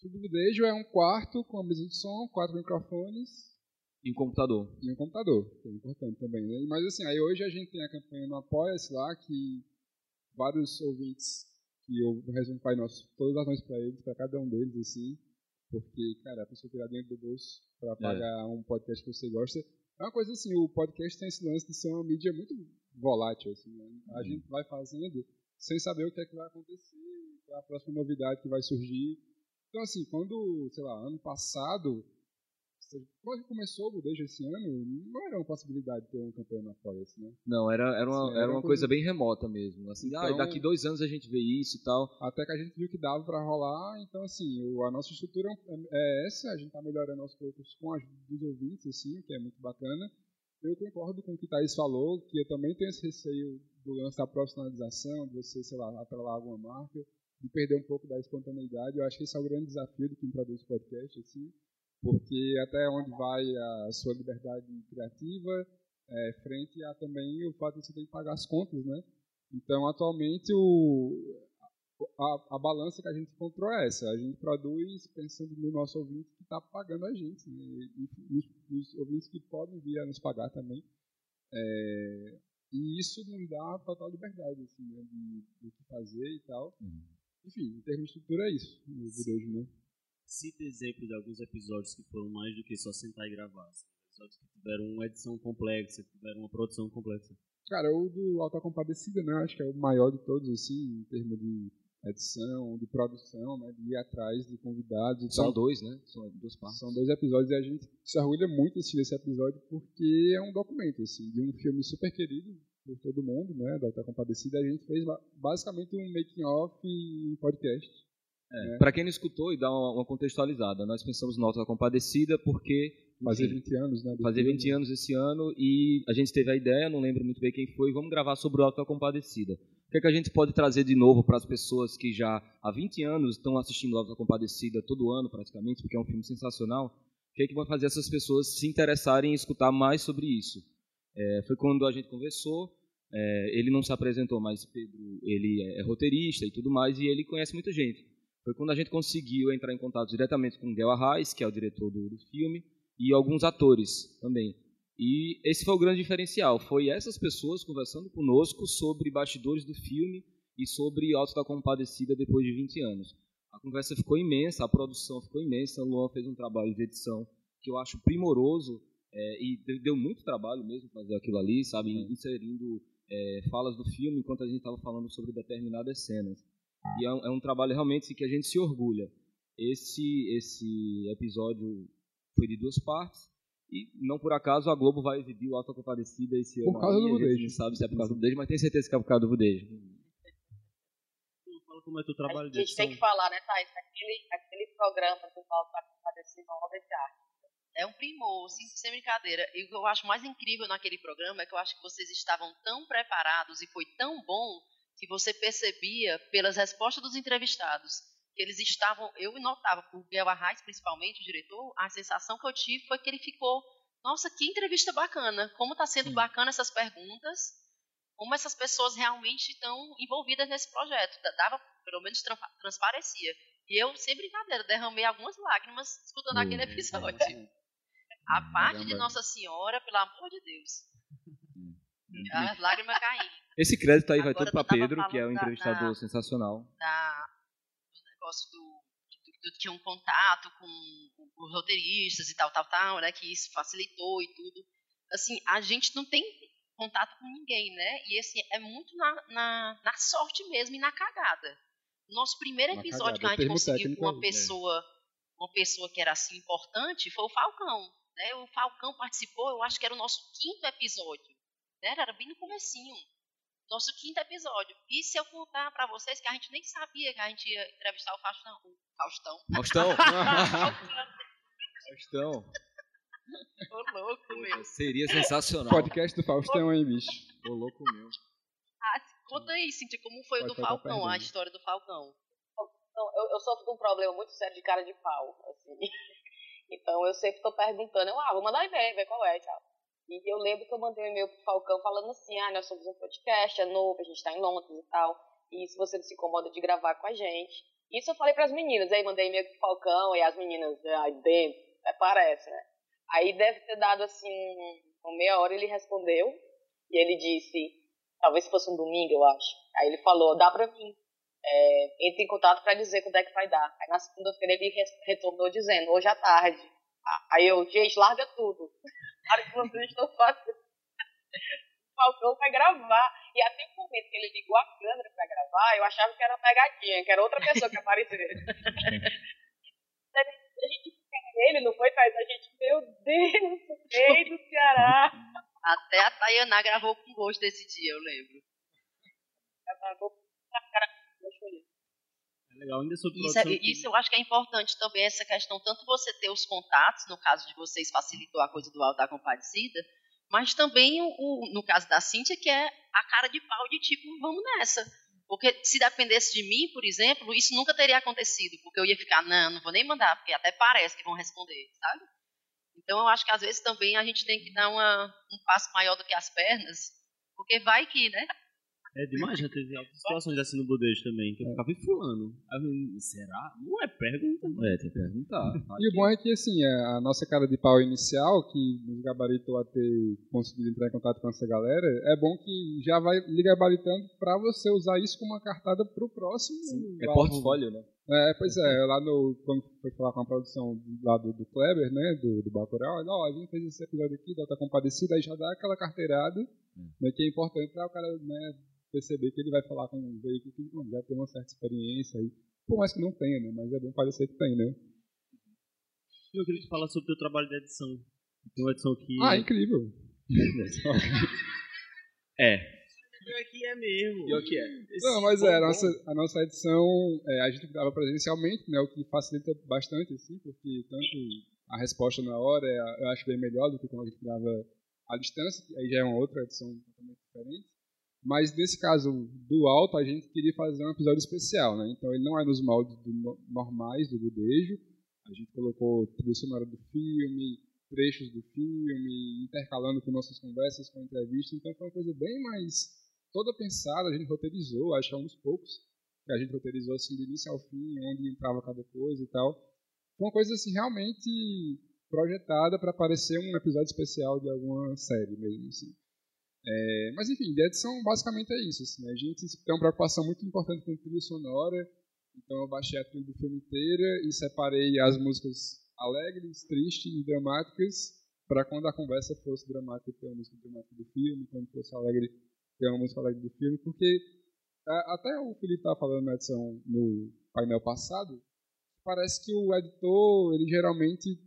Tudo budejo é um quarto com uma mesa de som, quatro microfones E um computador. e um computador, que é importante também, né? Mas assim, aí hoje a gente tem a campanha no Apoia-se lá, que vários ouvintes, que eu resumo Pai Nosso, todas as ações para eles, para cada um deles, assim, porque, cara, a pessoa tirar dentro do bolso para pagar um podcast que você gosta. É uma coisa assim, o podcast tem esse lance de ser uma mídia muito volátil, assim, né? A gente vai fazendo sem saber o que é que vai acontecer, qual é a próxima novidade que vai surgir. Então, assim, quando, sei lá, ano passado, quando começou o Budejo esse ano, não era uma possibilidade de ter uma campanha no Apoia-se, né? Não, era, era uma, Sim, era uma coisa coisa- bem remota mesmo. Assim, ah, Então- daqui dois anos a gente vê isso e tal. Até que a gente viu que dava para rolar, então, assim, o- a nossa estrutura é, é essa, a gente está melhorando aos poucos com a ajuda dos ouvintes, assim, o que é muito bacana. Eu concordo com o que Thaís falou, que eu também tenho esse receio do lance da profissionalização, de você, sei lá, atrelar alguma marca, de perder um pouco da espontaneidade. Eu acho que esse é o grande desafio de quem produz podcast, assim, porque até onde vai a sua liberdade criativa, é, frente a também o fato de você ter que pagar as contas, né? Então, atualmente, o, a, a, balança que a gente encontrou é essa. A gente produz pensando no nosso ouvinte que está pagando a gente, né? e, nos, nos, ouvintes que podem vir a nos pagar também. É, e isso nos dá total liberdade assim, né? de, de que fazer e tal. Uhum. Enfim, em termos de estrutura é isso, no budejo, né? Cita exemplos de alguns episódios que foram mais do que só sentar e gravar. Assim. Episódios que tiveram uma edição complexa, que tiveram uma produção complexa. Cara, o do Alta Compadecida, né? Acho que é o maior de todos, assim, em termos de edição, de produção, né? De ir atrás de convidados e São tal. dois, né? São duas partes. São dois episódios e a gente se orgulha muito assim, desse episódio porque é um documento, assim, de um filme super querido por todo mundo, né? Da Alta Compadecida. A gente fez basicamente um making-off e podcast. É? Para quem não escutou e dá uma, uma contextualizada, nós pensamos no Alta Compadecida porque Fazer 20 anos, né? Fazer 20 anos esse ano e a gente teve a ideia, não lembro muito bem quem foi, vamos gravar sobre o Alto da Compadecida. O que, é que a gente pode trazer de novo para as pessoas que já há 20 anos estão assistindo o Alto da Compadecida todo ano praticamente, porque é um filme sensacional? O que, é que vai fazer essas pessoas se interessarem em escutar mais sobre isso? É, foi quando a gente conversou, é, ele não se apresentou, mas Pedro, ele é, é roteirista e tudo mais, e ele conhece muita gente. Foi quando a gente conseguiu entrar em contato diretamente com o Guel Arraes, que é o diretor do, do filme, e alguns atores também. E esse foi o grande diferencial, foi essas pessoas conversando conosco sobre bastidores do filme e sobre Alto da Compadecida depois de 20 anos. A conversa ficou imensa, a produção ficou imensa, o Luan fez um trabalho de edição que eu acho primoroso é, e deu muito trabalho mesmo fazer aquilo ali, sabe, inserindo é, falas do filme enquanto a gente estava falando sobre determinadas cenas. E é um, é um trabalho realmente que a gente se orgulha. Esse, esse episódio foi de duas partes. E não por acaso a Globo vai exibir o Alta Compadecida esse ano. Por causa do Budejo. não sabe se é por causa do Budejo, mas tem certeza que é por causa do Budejo. Fala como é teu trabalho A gente tem que falar, né, Thaís? Aquele, aquele programa do Alta Compadecida é uma obra de arte. É um primor, sem, sem brincadeira. E o que eu acho mais incrível naquele programa é que eu acho que vocês estavam tão preparados e foi tão bom que você percebia pelas respostas dos entrevistados que eles estavam, eu notava, o Biel Arraes, principalmente, o diretor, a sensação que eu tive foi que ele ficou, nossa, que entrevista bacana, como está sendo Sim. bacana essas perguntas, como essas pessoas realmente estão envolvidas nesse projeto, dava, pelo menos transparecia. E eu, sem brincadeira, derramei algumas lágrimas escutando aquele episódio. É, a parte de Nossa Senhora, pelo amor de Deus. Hum, As lágrimas caindo. Esse crédito aí Agora, vai todo para Pedro, que é um entrevistador da, sensacional. Da, negócio do que tu tinha um contato com os roteiristas e tal, tal, tal, né? Que isso facilitou e tudo. Assim, a gente não tem contato com ninguém, né? E assim, é muito na, na, na sorte mesmo e na cagada. Nosso primeiro episódio que a gente conseguiu com uma né? pessoa, né? uma pessoa que era assim importante foi o Falcão. Né? O Falcão participou, eu acho que era o nosso quinto episódio. Né? Era bem no comecinho nosso quinto episódio. E se eu contar para vocês que a gente nem sabia que a gente ia entrevistar o Faustão. O Faustão. Faustão? Faustão. Ô louco, meu. Seria sensacional. Podcast do Faustão, hein, bicho? Ô louco, meu. Ah, conta aí, Cintia, como foi Pode o do Falcão, a história do Falcão. Eu, eu sofro de um problema muito sério de cara de pau, assim. Então eu sempre tô perguntando, eu, ah, vou mandar e-mail, ver qual é e tal. E eu lembro que eu mandei um e-mail pro Falcão falando assim, ah, nós somos um podcast, é novo, a gente está em Londres e tal, e se você não se incomoda de gravar com a gente. Isso eu falei para as meninas, aí mandei e-mail pro Falcão, e as meninas, aí dentro, é, parece, né? Aí deve ter dado assim, uma meia hora ele respondeu, e ele disse, talvez fosse um domingo, eu acho. Aí ele falou, dá pra mim. É, entre em contato para dizer quando é que vai dar. Aí na segunda-feira ele retornou dizendo, hoje à tarde. Aí eu, gente, larga tudo para que vocês estão fazendo. O Falcão vai gravar. E até o momento que ele ligou a câmera para gravar, eu achava que era uma pegadinha, que era outra pessoa que apareceu. a gente ele, não foi, Thaís? A gente, meu Deus, rei do Ceará. Até a Tayaná gravou com gosto desse dia, eu lembro. Ela gravou com cara, legal, ainda sobre isso, é, isso eu acho que é importante também, essa questão, tanto você ter os contatos, no caso de vocês facilitou a coisa do alto da compadecida, mas também, o, o, no caso da Cíntia, que é a cara de pau de tipo, vamos nessa. Porque se dependesse de mim, por exemplo, isso nunca teria acontecido, porque eu ia ficar, não, não vou nem mandar, porque até parece que vão responder, sabe? Então eu acho que às vezes também a gente tem que dar uma, um passo maior do que as pernas, porque vai que, né? É demais, já teve algumas situações assim no budejo também, que eu ficava fulano. Aí será? Não é pergunta. É, tem que perguntar. E o bom é que, assim, a nossa cara de pau inicial, que nos gabaritou a ter conseguido entrar em contato com essa galera, é bom que já vai lhe gabaritando para você usar isso como uma cartada pro próximo. Sim, é portfólio, né? É, pois é, lá no, quando foi falar com a produção lá do, do Kleber, né, do, do Bacurau, ele, ó, a gente fez esse episódio aqui, da Outra Compadecida, aí já dá aquela carteirada, né, que é importante para o cara, né, perceber que ele vai falar com um veículo que bom, já tem uma certa experiência aí, por mais que não tenha, né, mas é bom parecer que tem, né. Eu queria te falar sobre o teu trabalho de edição. Tem uma edição que... Ah, incrível. é, Pior que é mesmo. Pior que é. Esse Não, mas é, a nossa, a nossa edição, é, a gente grava presencialmente, né, o que facilita bastante, assim, porque tanto a resposta na hora é, eu acho bem melhor do que quando a gente grava à distância, aí já é uma outra edição totalmente diferente. Mas nesse caso do alto, a gente queria fazer um episódio especial, né? Então ele não é nos moldes do, no- normais do budejo. A gente colocou trilha sonora do filme, trechos do filme, intercalando com nossas conversas, com entrevistas. Então foi uma coisa bem mais toda pensada, a gente roteirizou, acho que é um dos poucos que a gente roteirizou assim do início ao fim, onde entrava cada coisa e tal. Foi uma coisa assim realmente projetada para parecer um episódio especial de alguma série mesmo assim. É, mas enfim, de edição basicamente é isso. Assim, a gente tem uma preocupação muito importante com trilha sonora, então eu baixei a trilha do filme inteira e separei as músicas alegres, tristes e dramáticas para quando a conversa fosse dramática ter uma música dramática do filme, quando fosse alegre ter uma música alegre do filme, porque a- até o Felipe estava falando na edição no painel passado, parece que o editor, ele geralmente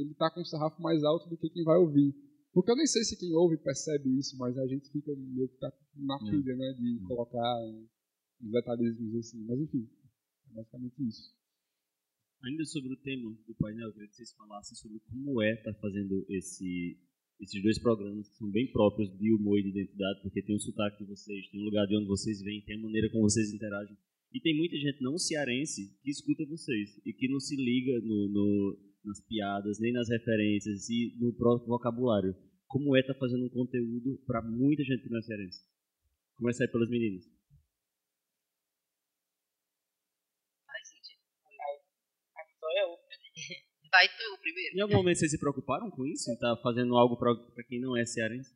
ele tá com o sarrafo mais alto do que quem vai ouvir. Porque eu nem sei se quem ouve percebe isso, mas a gente fica meio que tá na É. pilha, né, de colocar uns detalhezinhos assim. Mas enfim, é basicamente isso. Ainda sobre o tema do painel, eu queria que vocês falassem sobre como é estar fazendo esse, esses dois programas que são bem próprios de humor e de identidade, porque tem o sotaque de vocês, tem o lugar de onde vocês vêm, tem a maneira como vocês interagem. E tem muita gente não cearense que escuta vocês e que não se liga no, no- nas piadas, nem nas referências e no próprio vocabulário. Como é estar fazendo um conteúdo para muita gente que não é cearense? Começa aí pelas meninas. Vai, Cíntia. Sou eu. Vai tu primeiro. Em algum momento vocês se preocuparam com isso? Em estar fazendo algo para quem não é cearense?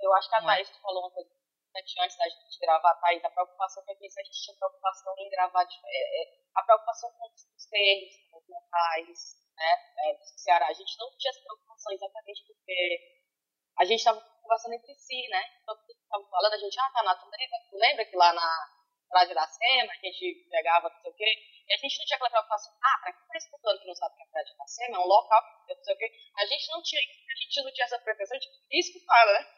Eu acho que a é? Thaís falou uma coisa importante antes da gente gravar, Thaís, a preocupação que eu disse, a gente tinha preocupação em gravar, é, é, a preocupação com os os termos, com os locais, né, é, do Ceará. A gente não tinha essa preocupação exatamente porque a gente estava conversando entre si, né, todo mundo estava falando, a gente, ah, tá, tu lembra, tu lembra que lá na Praia de Iracema a gente pegava não sei o quê, e a gente não tinha aquela preocupação, ah, pra quem tá escutando que não sabe o que é Praia de Iracema, é um local, não sei o quê, a gente não tinha, a gente não tinha essa pretensão de escutar, né,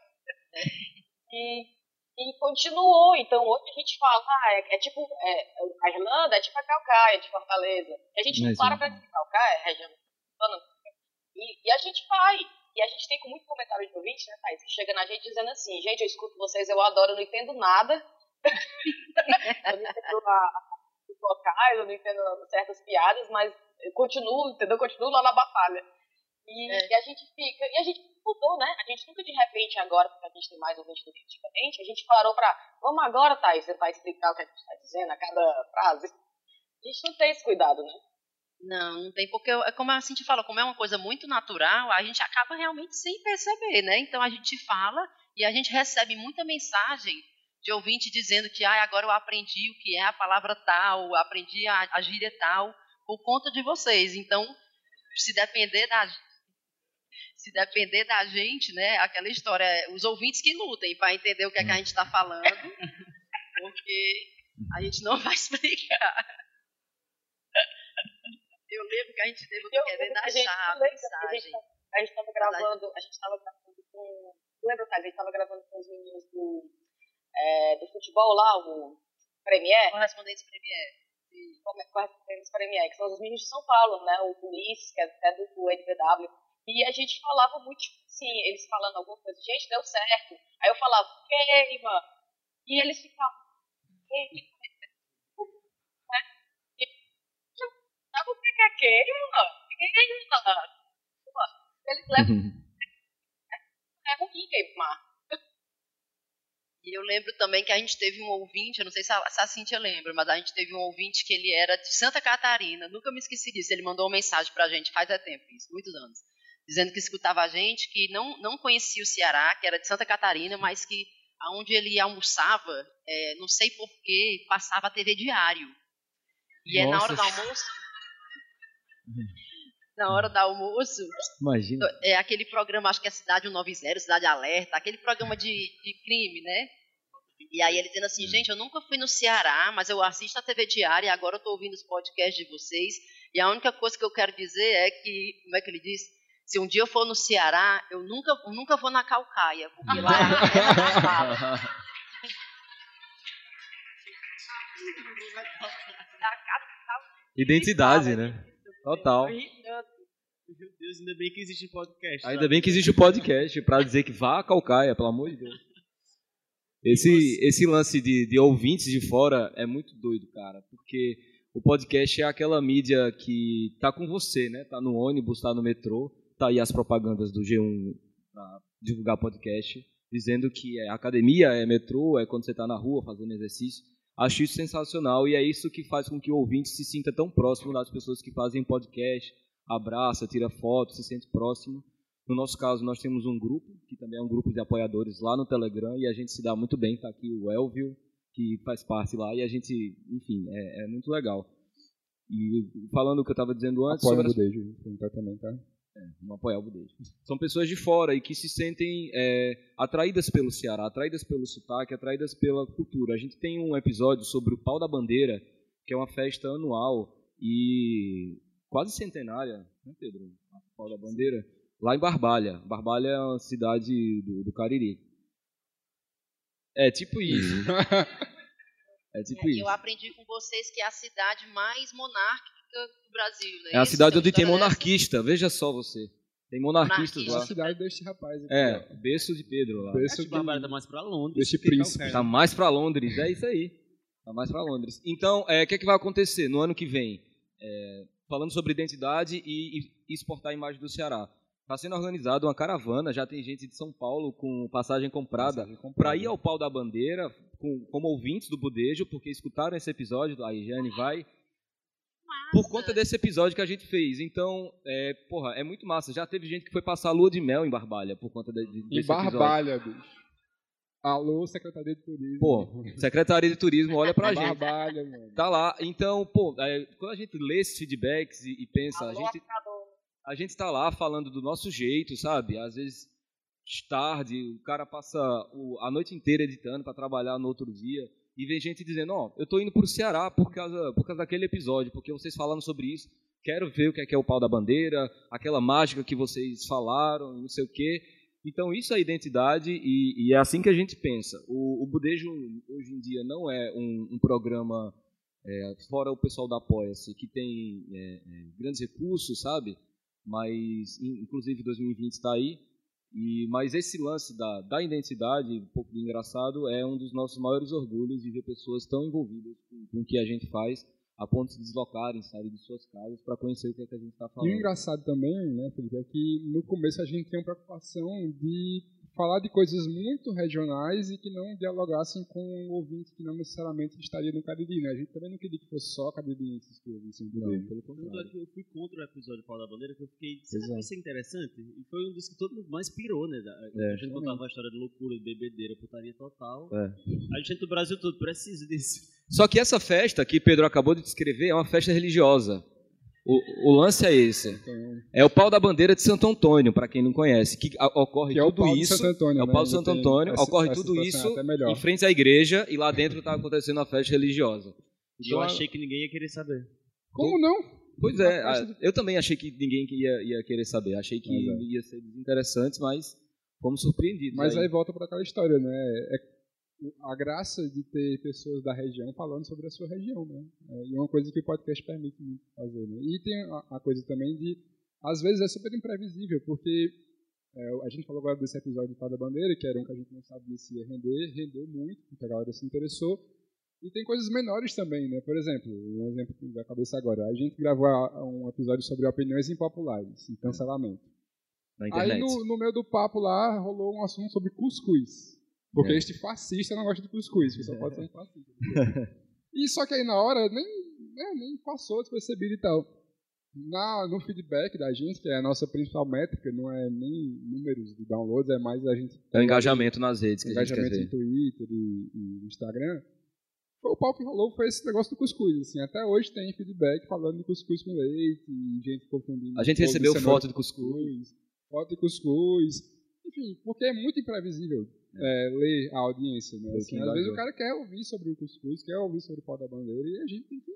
e, e continuou. Então hoje a gente fala, ah, é, é tipo, é, a Irlanda é tipo a Calcaia de Fortaleza. E a gente não para pra dizer que Calcaia é região. E, e a gente vai. E a gente tem com muito comentário de ouvinte, né, Thaís, que chega na gente dizendo assim, gente, eu escuto vocês, eu adoro, eu não entendo nada. eu não entendo a- os locais, eu não entendo certas piadas, mas eu continuo, entendeu? Eu continuo lá na batalha. E, É. e a gente fica, e a gente mudou, né? A gente nunca de repente agora, porque a gente tem mais ouvinte do que antigamente, a gente parou pra, vamos agora, Thaís, você vai explicar o que a gente tá dizendo a cada frase. A gente não tem esse cuidado, né? Não, não tem, porque é como a Cintia falou, como é uma coisa muito natural, a gente acaba realmente sem perceber, né? Então a gente fala e a gente recebe muita mensagem de ouvinte dizendo que ah, agora eu aprendi o que é a palavra tal, aprendi a, a gíria tal, por conta de vocês. Então, se depender da se depender da gente, né, aquela história, os ouvintes que lutem para entender o que é que a gente está falando, porque a gente não vai explicar. Eu lembro que a gente teve que Eu querer lembro que a gente achar a mensagem. A gente tava gravando, a gente tava gravando com. Lembra, Thaís? A gente tava gravando com os meninos do, é, do futebol lá, o Premier. Correspondentes Premier. eles Premier, que são os meninos de São Paulo, né? O Luiz, que é até do, do NPW. E a gente falava muito, tipo assim, eles falando alguma coisa, gente, deu certo. Aí eu falava, queima. E eles ficavam, queima. Né? E, sabe o que é queima? Queima. Eles levam, é ruim queimar. E E eu lembro também que a gente teve um ouvinte, eu não sei se a, se a Cíntia lembra, mas a gente teve um ouvinte que ele era de Santa Catarina, nunca me esqueci disso. Ele mandou uma mensagem pra gente, faz é tempo isso, muitos anos, dizendo que escutava a gente, que não, não conhecia o Ceará, que era de Santa Catarina, mas que aonde ele almoçava, é, não sei porquê, passava a TV diário. E Nossa. é na hora do almoço. na hora do almoço. Imagina. É aquele programa, acho que é Cidade 190, Cidade Alerta, aquele programa de, de crime, né? E aí ele dizendo assim, gente, eu nunca fui no Ceará, mas eu assisto a TV diária e agora eu estou ouvindo os podcasts de vocês. E a única coisa que eu quero dizer é que, como é que ele diz? Se um dia eu for no Ceará, eu nunca, nunca vou na Calcaia, porque lá é Identidade, né? Total. Meu Deus, ainda bem que existe podcast. Ainda bem que existe o podcast para dizer que vá a Calcaia, pelo amor de Deus. Esse, esse lance de, de ouvintes de fora é muito doido, cara, porque o podcast é aquela mídia que tá com você, né? Tá no ônibus, tá no metrô, tá aí as propagandas do G1 para divulgar podcast, dizendo que é academia, é metrô, é quando você tá na rua fazendo exercício. Acho isso sensacional e é isso que faz com que o ouvinte se sinta tão próximo das pessoas que fazem podcast, abraça, tira foto, se sente próximo. No nosso caso, nós temos um grupo, que também é um grupo de apoiadores lá no Telegram, e a gente se dá muito bem. Está aqui o Elvio, que faz parte lá, e a gente, enfim, é, é muito legal. E falando o que eu estava dizendo antes... Apoia sobre o Budejo, as... também, tá? É, não apoiar o Budejo. São pessoas de fora e que se sentem é, atraídas pelo Ceará, atraídas pelo sotaque, atraídas pela cultura. A gente tem um episódio sobre o Pau da Bandeira, que é uma festa anual e quase centenária, né, Pedro? O Pau da Bandeira, lá em Barbalha. Barbalha é uma cidade do, do Cariri. É tipo isso. Uhum. é tipo é, isso. Eu aprendi com vocês que é a cidade mais monárquica do Brasil, né? É a cidade onde tem monarquista, veja só você. Tem monarquistas lá. É a cidade deste rapaz aqui. É, berço de Pedro lá. Berço de Bárbara tá mais pra Londres. Deste príncipe. Tá mais pra Londres, é isso aí. Tá mais pra Londres. Então, é, o é, que, é que vai acontecer no ano que vem? É, falando sobre identidade e, e exportar a imagem do Ceará. Está sendo organizada uma caravana, já tem gente de São Paulo com passagem comprada, comprada. para ir ao pau da bandeira, com, como ouvintes do Budejo, porque escutaram esse episódio, a Jane vai, por conta desse episódio que a gente fez. Então, é, porra, é muito massa. Já teve gente que foi passar a lua de mel em Barbalha por conta de, de, desse Em Barbalha, episódio. bicho. Alô, Secretaria de Turismo. Pô, Secretaria de Turismo, olha pra gente. Barbalha, mano. Tá lá. Então, pô, é, quando a gente lê esses feedbacks e, e pensa, Alô, a gente, a gente tá lá falando do nosso jeito, sabe? Às vezes tarde, o cara passa a noite inteira editando para trabalhar no outro dia. E vem gente dizendo, ó, oh, eu tô indo pro Ceará por causa, por causa daquele episódio, porque vocês falando sobre isso, quero ver o que é, que é o pau da bandeira, aquela mágica que vocês falaram, não sei o quê. Então isso é identidade e, e é assim que a gente pensa. O, o Budejo hoje em dia não é um, um programa, é, fora o pessoal da Apoia-se, que tem é, é, grandes recursos, sabe? Mas, inclusive 2020 está aí, e, mas esse lance da, da identidade, um pouco do engraçado, é um dos nossos maiores orgulhos de ver pessoas tão envolvidas com, com o que a gente faz, a ponto de se deslocarem, saírem de suas casas para conhecer o que, é que a gente está falando. E o engraçado também, né, Felipe, é que no começo a gente tem uma preocupação de falar de coisas muito regionais e que não dialogassem com um ouvinte que não necessariamente estaria no Cariri, né? A gente também não queria que fosse só caririenses que ouvissem o Não, pelo contrário. Eu fui contra o episódio Paulo da Bandeira, que eu fiquei, será que isso é interessante? E foi um dos que todo mundo mais pirou, né? É, a gente contava a história de loucura, de bebedeira, putaria total. É. A gente do Brasil todo precisa disso. Só que essa festa que Pedro acabou de descrever é uma festa religiosa. O, o, lance é esse. É o pau da bandeira de Santo Antônio, para quem não conhece, que ocorre que tudo é isso. Antônio, é o pau de Santo Antônio, ocorre tudo isso em frente à igreja e lá dentro está acontecendo a festa religiosa. E eu então, achei que ninguém ia querer saber. Como não? Pois é, eu também achei que ninguém ia, ia querer saber. Achei que é. ia ser desinteressante, mas fomos surpreendidos. Mas aí, aí volta para aquela história, né? É a graça de ter pessoas da região falando sobre a sua região, né? É, e é uma coisa que o podcast permite muito fazer, né? E tem a, a coisa também de, às vezes é super imprevisível, porque é, a gente falou agora desse episódio de Fada Bandeira, que era um que a gente não sabia se ia render, rendeu muito, porque a galera se interessou. E tem coisas menores também, né? Por exemplo, um exemplo da cabeça agora, a gente gravou um episódio sobre opiniões impopulares e cancelamento. Aí no, no meio do papo lá rolou um assunto sobre cuscuz. Porque É. este fascista não gosta de cuscuz, só pode ser um fascista. e só que aí na hora nem, né, nem passou despercebido e tal. Na, no feedback da gente, que é a nossa principal métrica, não é nem números de downloads, é mais a gente. É o engajamento nas redes que a gente quer engajamento ver. em Twitter e, e Instagram. O pau que rolou foi esse negócio do cuscuz. Assim, até hoje tem feedback falando de cuscuz com leite, e gente confundindo. A gente recebeu foto de cuscuz. Foto de cuscuz. Enfim, porque é muito imprevisível é, ler a audiência. Né? Assim, às vezes o cara quer ouvir sobre o cuscuz, quer ouvir sobre o pau da bandeira, e a gente tem que.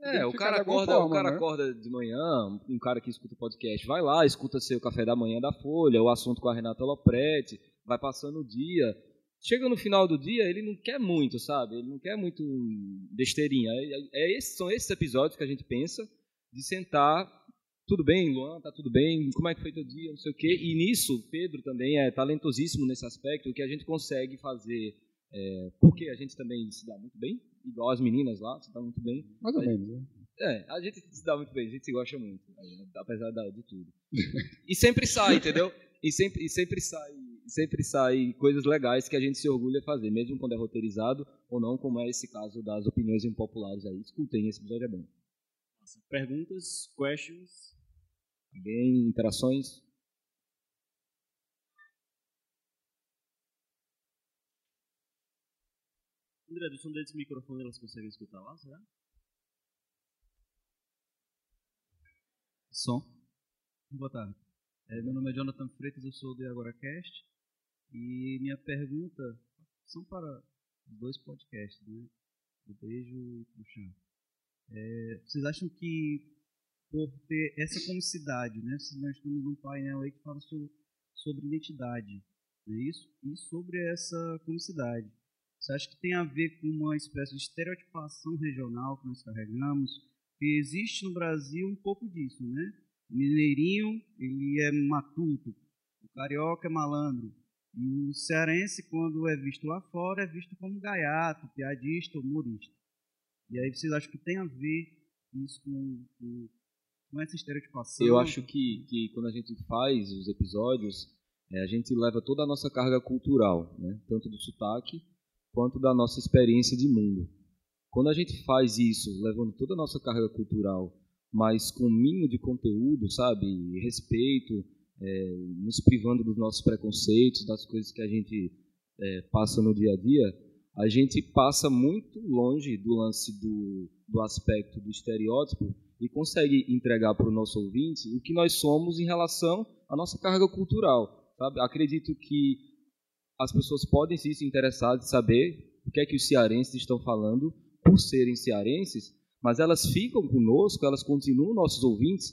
É, o cara acorda, o forma, cara né? acorda de manhã, um cara que escuta podcast, vai lá, escuta seu café da manhã da Folha, o assunto com a Renata Lopretti, vai passando o dia. Chega no final do dia, ele não quer muito, sabe? Ele não quer muito besteirinha. É, é esses, são esses episódios que a gente pensa de sentar, tudo bem, Luan, tá tudo bem, como é que foi teu dia, não sei o quê. E nisso, o Pedro também é talentosíssimo nesse aspecto, o que a gente consegue fazer, é, porque a gente também se dá muito bem, igual as meninas lá, se dá muito bem. Mais ou menos. Né? É, a gente se dá muito bem, a gente se gosta muito, apesar de tudo. E sempre sai, entendeu? E sempre, e sempre sai, sempre sai coisas legais que a gente se orgulha de fazer, mesmo quando é roteirizado ou não, como é esse caso das opiniões impopulares aí. Escutem, esse episódio é bom. Perguntas, questions. Alguém, interações? André, do som desse microfone elas conseguem escutar lá, será? Som. Boa tarde. É, meu nome é Jonathan Freitas, eu sou do AgoraCast. E minha pergunta são para os dois podcasts, né? O Beijo e o Chá. É, vocês acham que por ter essa comicidade, né? Se nós estamos num painel aí que fala sobre, sobre identidade, não é isso? E sobre essa comicidade. Você acha que tem a ver com uma espécie de estereotipação regional que nós carregamos? Que existe no Brasil um pouco disso, né? O mineirinho, ele é matuto, o carioca é malandro, e o cearense, quando é visto lá fora, é visto como gaiato, piadista, humorista. E aí vocês acham que tem a ver isso com, com, com essa estereotipação? Eu acho que, que quando a gente faz os episódios, é, a gente leva toda a nossa carga cultural, né? tanto do sotaque quanto da nossa experiência de mundo. Quando a gente faz isso, levando toda a nossa carga cultural, mas com um mínimo de conteúdo, sabe, respeito, é, nos privando dos nossos preconceitos, das coisas que a gente é, passa no dia a dia, a gente passa muito longe do lance do, do aspecto do estereótipo e consegue entregar para o nosso ouvinte o que nós somos em relação à nossa carga cultural. Sabe? Acredito que as pessoas podem se interessar de saber o que é que os cearenses estão falando por serem cearenses, mas elas ficam conosco, elas continuam nossos ouvintes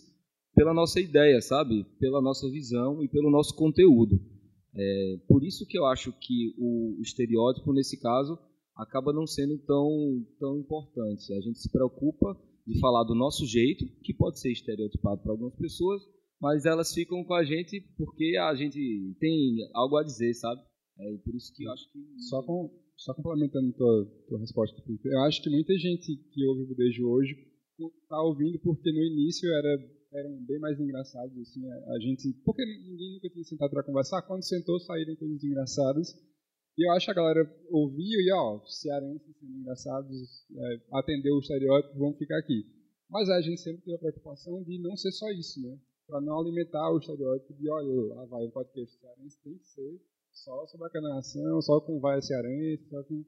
pela nossa ideia, sabe? Pela nossa visão e pelo nosso conteúdo. É, por isso que eu acho que o estereótipo, nesse caso, acaba não sendo tão, tão importante. A gente se preocupa de falar do nosso jeito, que pode ser estereotipado para algumas pessoas, mas elas ficam com a gente porque a gente tem algo a dizer, sabe? É, por isso que eu acho que... Só, com, só complementando tua, tua resposta, eu acho que muita gente que ouve o Budejo hoje está ouvindo porque no início era eram bem mais engraçados assim a gente porque ninguém nunca tinha sentado para conversar quando sentou saíram coisas engraçadas e eu acho que a galera ouviu e ó cearenses sendo engraçados é, atendeu o estereótipo vão ficar aqui mas a gente sempre teve a preocupação de não ser só isso né para não alimentar o estereótipo de olha lá vai o podcast cearense tem que ser só sobre a canação, só com vai cearense, só com.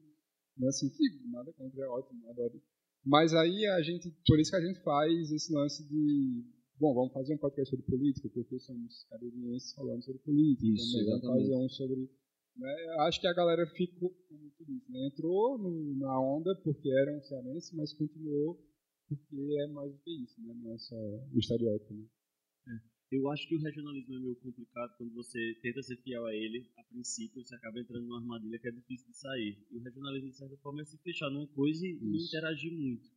Né, assim, que nada contra, é ótimo, adoro. Mas aí a gente, por isso que a gente faz esse lance de, bom, vamos fazer um podcast sobre política, porque somos caririenses falando sobre política, Isso, também, vamos fazer um sobre. Né, acho que a galera ficou, como tu disse, né, entrou no, na onda porque era um cearense, mas continuou porque é mais do que isso, né, não é só o estereótipo. Né. Eu acho que o regionalismo é meio complicado quando você tenta ser fiel a ele, a princípio você acaba entrando numa armadilha que é difícil de sair. E o regionalismo, de certa forma, é se fechar numa coisa e não Isso. interagir muito.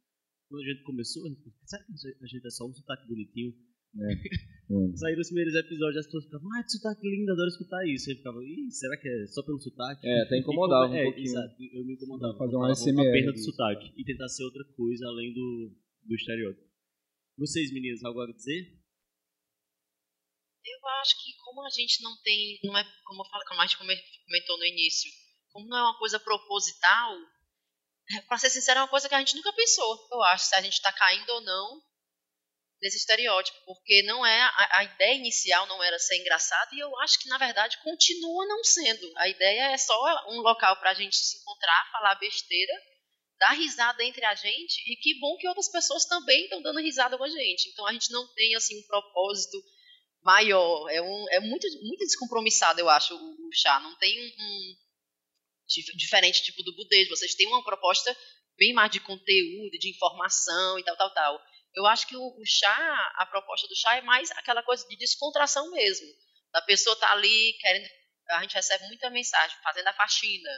Quando a gente começou, será que a gente é só um sotaque bonitinho? Hum. Saíram os primeiros episódios, as pessoas ficavam, ah, que sotaque lindo, adoro escutar isso. Aí ficava, ih, será que é só pelo sotaque? É, até incomodava como- um é, pouquinho. Exato, eu me incomodava. Fazer um Falava, ASMR A perda do sotaque e tentar ser outra coisa além do, do estereótipo. Vocês, meninas, algo a dizer? Eu acho que como a gente não tem, não é como, eu falo, como a gente come- comentou no início, como não é uma coisa proposital, para ser sincero, é uma coisa que a gente nunca pensou, eu acho, se a gente está caindo ou não nesse estereótipo, porque não é a, a, ideia inicial não era ser engraçado e eu acho que na verdade continua não sendo. A ideia é só um local para a gente se encontrar, falar besteira, dar risada entre a gente e que bom que outras pessoas também estão dando risada com a gente. Então a gente não tem assim um propósito maior, é, um, é muito muito descompromissado eu acho o, o chá. Não tem um, um diferente tipo do budismo. Vocês têm uma proposta bem mais de conteúdo, de informação e tal, tal, tal. Eu acho que o, o, chá, a proposta do chá é mais aquela coisa de descontração mesmo. A pessoa tá ali querendo, a gente recebe muita mensagem, fazendo a faxina.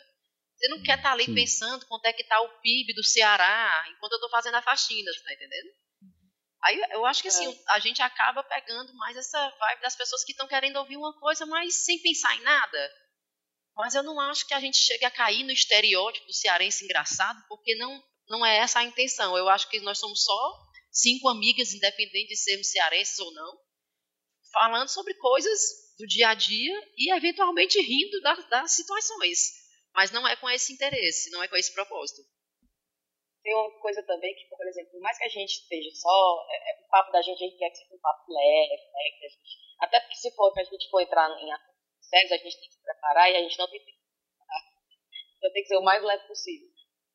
Você não quer estar tá ali Sim. pensando quanto é que está o PIB do Ceará enquanto eu estou fazendo a faxina, tá entendendo? Aí eu acho que assim, é. a gente acaba pegando mais essa vibe das pessoas que estão querendo ouvir uma coisa, mas sem pensar em nada. Mas eu não acho que a gente chegue a cair no estereótipo do cearense engraçado, porque não, não é essa a intenção. Eu acho que nós somos só cinco amigas, independente de sermos cearenses ou não, falando sobre coisas do dia a dia e eventualmente rindo das, das situações. Mas não é com esse interesse, não é com esse propósito. Tem uma coisa também que, por exemplo, por mais que a gente esteja só, é, é, o papo da gente, a gente quer que seja um papo leve, né? Gente, até porque se for que a gente for entrar em sérios, a gente tem que se preparar e a gente não tem que se preparar. Então tem que ser o mais leve possível.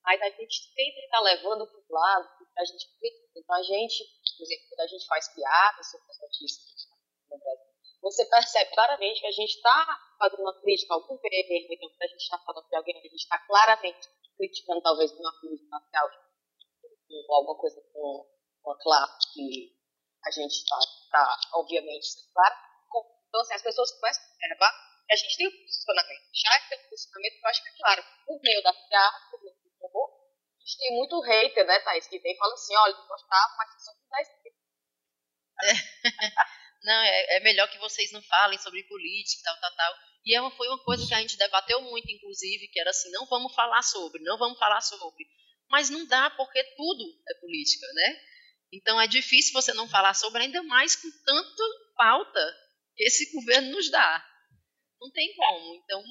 Mas a gente sempre está levando para o lado a gente Então a gente, por exemplo, quando a gente faz piadas sobre as notícias no Brasil, você percebe claramente que a gente está fazendo uma crítica ao governo, então quando a gente está falando de alguém, a gente está claramente criticando talvez uma política racial ou alguma coisa com uma classe que a gente está, tá, obviamente, claro. Então, assim, as pessoas começam a observar que a gente tem um posicionamento. Já que tem um posicionamento, eu acho que é claro, por meio da piada, por meio do humor, a gente tem muito hater, né, Thaís, que vem e fala assim, olha, não gostava, mas só não dá Não, é, é, melhor que vocês não falem sobre política, tal, tal, tal. E é foi uma coisa que a gente debateu muito, inclusive, que era assim, não vamos falar sobre, não vamos falar sobre. Mas não dá, porque tudo é política, né? Então é difícil você não falar sobre, ainda mais com tanta pauta que esse governo nos dá. Não tem como. Então,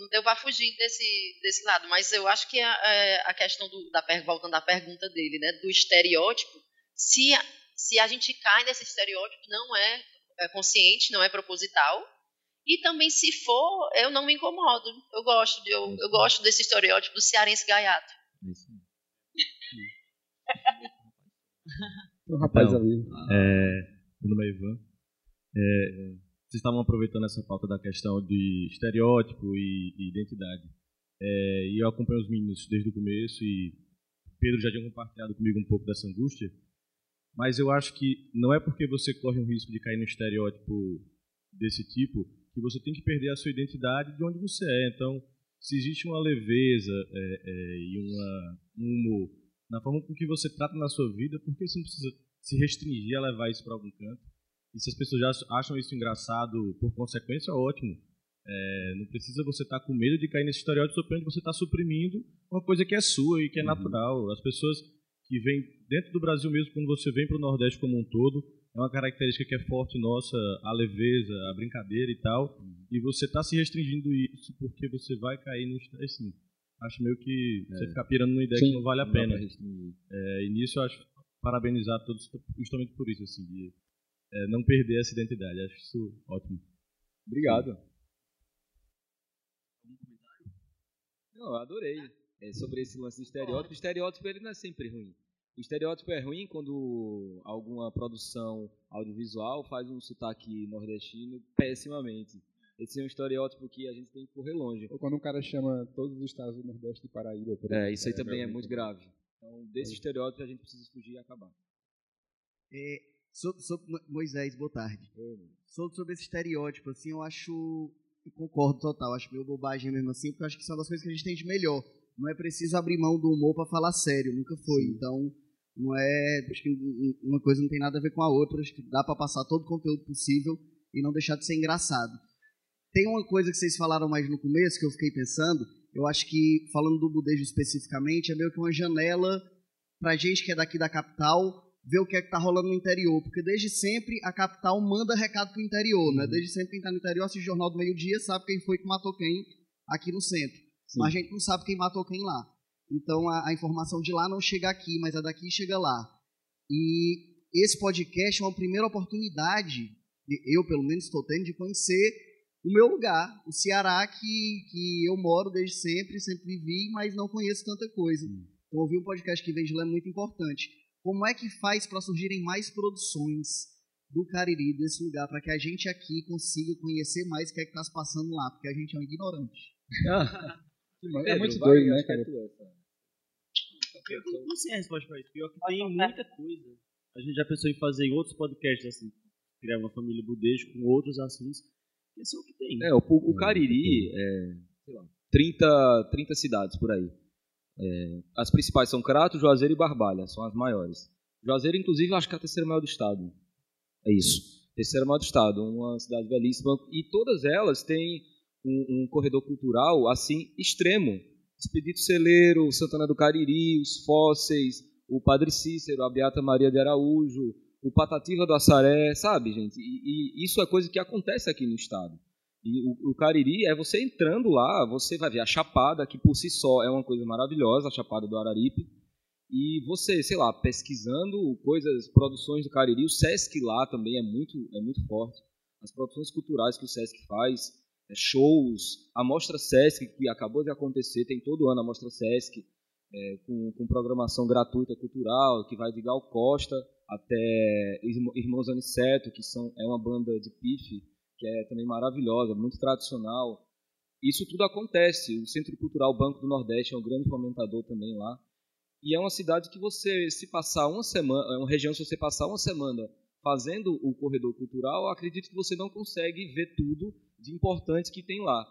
não deu para fugir desse, desse lado. Mas eu acho que a, é, a questão do, da voltando à pergunta dele, né, do estereótipo, se a, se a gente cai nesse estereótipo, não é, é consciente, não é proposital. E também, se for, eu não me incomodo. Eu gosto, de, eu, eu gosto desse estereótipo do cearense gaiato. Tem um rapaz ali. É, meu nome é Ivan. É, vocês estavam aproveitando essa pauta da questão de estereótipo e, e identidade. É, e eu acompanho os meninos desde o começo e Pedro já tinha compartilhado comigo um pouco dessa angústia. Mas eu acho que não é porque você corre um risco de cair no estereótipo desse tipo que você tem que perder a sua identidade de onde você é. Então, se existe uma leveza é, é, e uma, um humor na forma com que você trata na sua vida, por que você não precisa se restringir a levar isso para algum canto? E se as pessoas já acham isso engraçado por consequência, ótimo. É, não precisa você estar tá com medo de cair nesse estereótipo só você está suprimindo uma coisa que é sua e que é uhum. natural. As pessoas que vêm dentro do Brasil mesmo, quando você vem para o Nordeste como um todo, é uma característica que é forte nossa, a leveza, a brincadeira e tal. Uhum. E você está se restringindo isso porque você vai cair no assim, Acho meio que é. você ficar pirando numa ideia Sim, que não vale a pena. É, e nisso eu acho parabenizar todos justamente por isso, assim, de é, não perder essa identidade. Acho isso ótimo. Obrigado. Algum comentário? Não, eu adorei. É, sobre esse lance de estereótipo. O estereótipo ele não é sempre ruim. O estereótipo é ruim quando alguma produção audiovisual faz um sotaque nordestino pessimamente. Esse é um estereótipo que a gente tem que correr longe. Ou quando um cara chama todos os estados do Nordeste de Paraíba. Por é, isso aí é, também é muito grave. Então, desse estereótipo a gente precisa fugir e acabar. É, sobre, sobre, Moisés, boa tarde. Sobre, sobre esse estereótipo, assim, eu acho. Eu concordo total, acho meio bobagem mesmo assim, porque eu acho que são das coisas que a gente tem de melhor. Não é preciso abrir mão do humor para falar sério, nunca foi. Então, não é. Acho que uma coisa não tem nada a ver com a outra, acho que dá para passar todo o conteúdo possível e não deixar de ser engraçado. Tem uma coisa que vocês falaram mais no começo que eu fiquei pensando, eu acho que, falando do budejo especificamente, é meio que uma janela para gente que é daqui da capital ver o que é que está rolando no interior, porque desde sempre a capital manda recado para o interior, né? Uhum. Desde sempre quem está no interior assiste o Jornal do Meio Dia, sabe quem foi que matou quem aqui no centro. Sim. Mas a gente não sabe quem matou quem lá. Então a, a, informação de lá não chega aqui, mas a daqui chega lá. E esse podcast é uma primeira oportunidade, eu pelo menos estou tendo, de conhecer o meu lugar, o Ceará que, que eu moro desde sempre, sempre vivi, mas não conheço tanta coisa. Hum. Então ouvir um podcast que vem de lá é muito importante. Como é que faz para surgirem mais produções do Cariri, desse lugar, para que a gente aqui consiga conhecer mais o que é que está se passando lá, porque a gente é um ignorante. é muito doido, né, cara? Eu não sei a resposta para isso. Pior que tem muita coisa. A gente já pensou em fazer outros podcasts assim, criar uma família budejo com outros assuntos. Esse é o que tem. É, o, o Cariri, é, sei lá, 30, 30 cidades por aí. É, as principais são Crato, Juazeiro e Barbalha, são as maiores. Juazeiro, inclusive, acho que é a terceira maior do estado. É isso. Terceira maior do estado, uma cidade belíssima. E todas elas têm um, um corredor cultural, assim, extremo. Expedito Celeiro, Santana do Cariri, os Fósseis, o Padre Cícero, a Beata Maria de Araújo, o Patativa do Assaré, sabe, gente? E, e, isso é coisa que acontece aqui no estado. E o, o, Cariri é você entrando lá, você vai ver a Chapada, que por si só é uma coisa maravilhosa, a Chapada do Araripe. E você, sei lá, pesquisando coisas, produções do Cariri, o Sesc lá também é muito, é muito forte. As produções culturais que o Sesc faz, é, shows, a Mostra Sesc, que acabou de acontecer, tem todo ano a Mostra Sesc, é, com, com, programação gratuita cultural, que vai de Gal Costa até Irmãos Aniceto, que são, é uma banda de pife, que é também maravilhosa, muito tradicional. Isso tudo acontece. O Centro Cultural Banco do Nordeste é um grande fomentador também lá. E é uma cidade que você, se passar uma semana, é uma região, se você passar uma semana fazendo o corredor cultural, acredito que você não consegue ver tudo de importante que tem lá.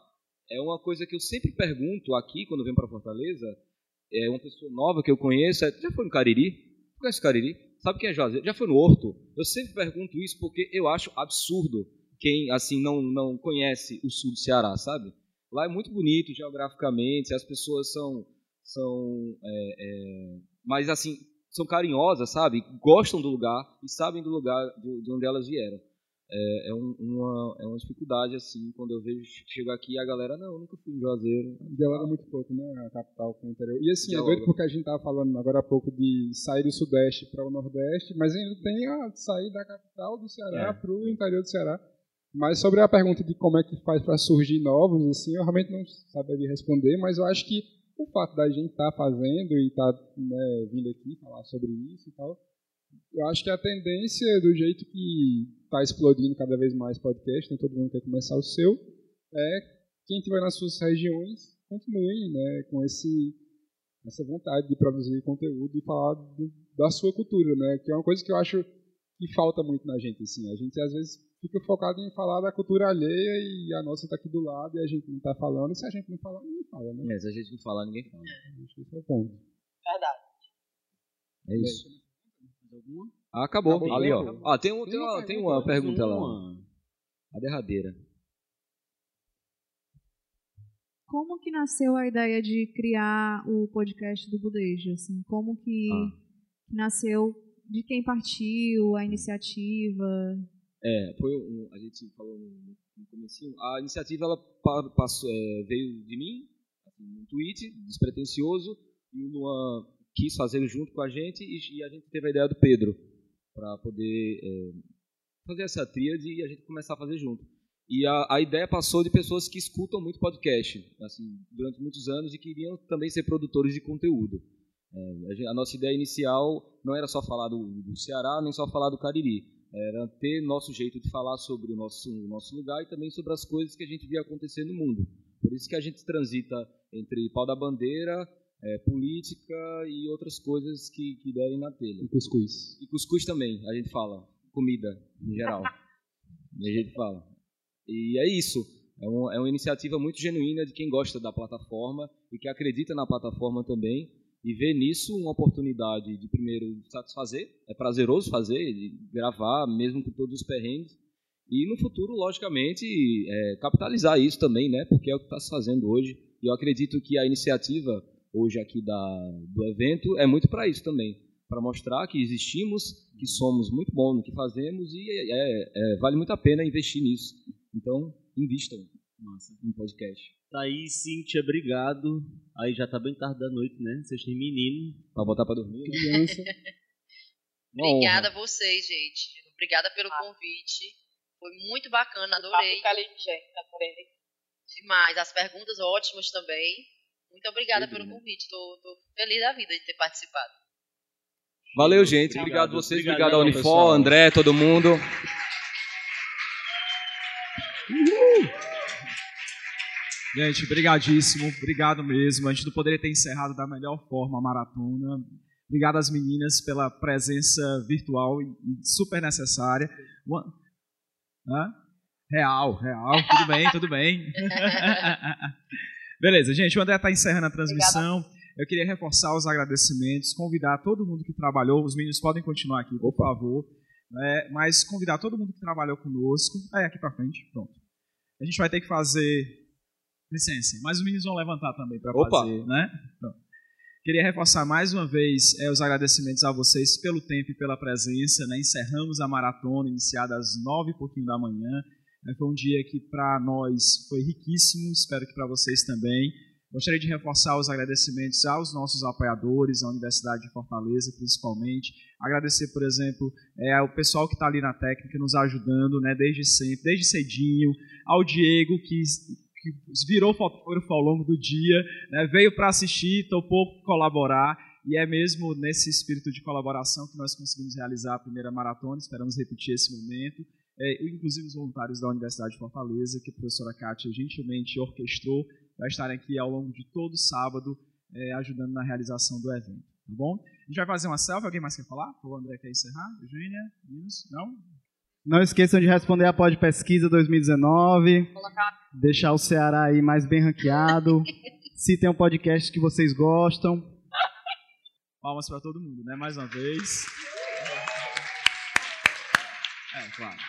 É uma coisa que eu sempre pergunto aqui, quando venho para Fortaleza, é uma pessoa nova que eu conheço, é, já foi no Cariri? Conhece o Cariri? Sabe quem é Juazeiro? Já foi no Horto? Eu sempre pergunto isso porque eu acho absurdo quem assim não, não conhece o sul do Ceará, sabe? Lá é muito bonito geograficamente, as pessoas são são é, é, mas assim são carinhosas, sabe? Gostam do lugar e sabem do lugar de, de onde elas vieram. É, é um, uma, é uma dificuldade, assim, quando eu vejo chegar aqui a galera, não, nunca fui em Juazeiro. Dialoga muito pouco, né, a capital com o interior. E assim, Dialoga. é doido porque a gente tava falando agora há pouco de sair do Sudeste para o Nordeste, mas ainda tem a sair da capital do Ceará é. para o interior do Ceará. Mas sobre a pergunta de como é que faz para surgir novos, assim, eu realmente não saberia responder, mas eu acho que o fato da gente estar tá fazendo e estar tá, né, vindo aqui falar sobre isso e tal, eu acho que a tendência do jeito que está explodindo cada vez mais podcast, né, todo mundo quer começar o seu, é quem estiver nas suas regiões continue né, com esse essa vontade de produzir conteúdo e falar do, da sua cultura, né, que é uma coisa que eu acho que falta muito na gente, assim, a gente às vezes fica focado em falar da cultura alheia e a nossa está aqui do lado e a gente não está falando. E se a gente não falar, ninguém fala, né? É, se a gente não falar, ninguém fala. Acho que esse é o ponto. Verdade. É isso. Ah, acabou. acabou. Ali, ó. Ah, tem, um, tem, uma, tem uma pergunta lá. A derradeira. Como que nasceu a ideia de criar o podcast do Budejo? Assim, como que ah. nasceu, de quem partiu, a iniciativa? É, foi um, a gente falou no, no a iniciativa ela passou, é, veio de mim, assim, um tweet despretensioso, e o Luan quis fazer junto com a gente, e, e a gente teve a ideia do Pedro, para poder é, fazer essa tríade e a gente começar a fazer junto. E a, a, ideia passou de pessoas que escutam muito podcast, assim, durante muitos anos, e queriam também ser produtores de conteúdo. É, a, a, nossa ideia inicial não era só falar do, do Ceará, nem só falar do Cariri, era ter nosso jeito de falar sobre o nosso, o nosso lugar e também sobre as coisas que a gente via acontecer no mundo. Por isso que a gente transita entre pau da bandeira, é, política e outras coisas que, que derem na telha. E cuscuz. E cuscuz também, a gente fala. Comida, em geral. a gente fala. E é isso. É, um, é uma iniciativa muito genuína de quem gosta da plataforma e que acredita na plataforma também e ver nisso uma oportunidade de primeiro satisfazer, é prazeroso fazer, de gravar mesmo com todos os perrengues e no futuro, logicamente, é, capitalizar isso também, né? Porque é o que está se fazendo hoje. E eu acredito que a iniciativa hoje aqui da, do evento é muito para isso também, para mostrar que existimos, que somos muito bons no que fazemos e é, é, vale muito a pena investir nisso. Então, invistam. Massa. em podcast. Thaís, Cíntia, obrigado. Aí já tá bem tarde da noite, né? Vocês têm menino. Pra botar pra dormir. né? Honra. Obrigada a vocês, gente. Obrigada pelo convite. Foi muito bacana, adorei adorei. demais. As perguntas ótimas também. Muito obrigada Muito pelo convite. Tô, tô feliz da vida de ter participado. Valeu, gente. Obrigado. Obrigado, a vocês. Obrigadão, Obrigado ao Unifor, pessoal. André, todo mundo. Gente, brigadíssimo, obrigado mesmo. A gente não poderia ter encerrado da melhor forma a maratona. Obrigado às meninas pela presença virtual e super necessária. Uma-? Real, real, tudo bem, tudo bem. Beleza, gente, o André está encerrando a transmissão. Eu queria reforçar os agradecimentos, convidar todo mundo que trabalhou, os meninos podem continuar aqui, por favor, né? mas convidar todo mundo que trabalhou conosco. Aí, aqui para frente, pronto. A gente vai ter que fazer Licença, mas os meninos vão levantar também para fazer, né? Pronto. Queria reforçar mais uma vez é, os agradecimentos a vocês pelo tempo e pela presença. Né? Encerramos a maratona, iniciada às nove e pouquinho da manhã. É, foi um dia que para nós foi riquíssimo, espero que para vocês também. Gostaria de reforçar os agradecimentos aos nossos apoiadores, à Universidade de Fortaleza, principalmente. Agradecer, por exemplo, é, ao pessoal que está ali na técnica, nos ajudando né, desde sempre, desde cedinho, ao Diego, que que virou fotógrafo ao longo do dia, né, veio para assistir, topou colaborar, e é mesmo nesse espírito de colaboração que nós conseguimos realizar a primeira maratona, esperamos repetir esse momento, é, inclusive os voluntários da Universidade de Fortaleza, que a professora Kátia gentilmente orquestrou, vai estar aqui ao longo de todo sábado, é, ajudando na realização do evento, tá bom? A gente vai fazer uma selfie, alguém mais quer falar? O André quer encerrar? Eugênia? Meninos? Não? Não esqueçam de responder a Pod Pesquisa 2019. Deixar o Ceará aí mais bem ranqueado. Se tem um podcast que vocês gostam. Palmas para todo mundo, né? Mais uma vez. É, claro.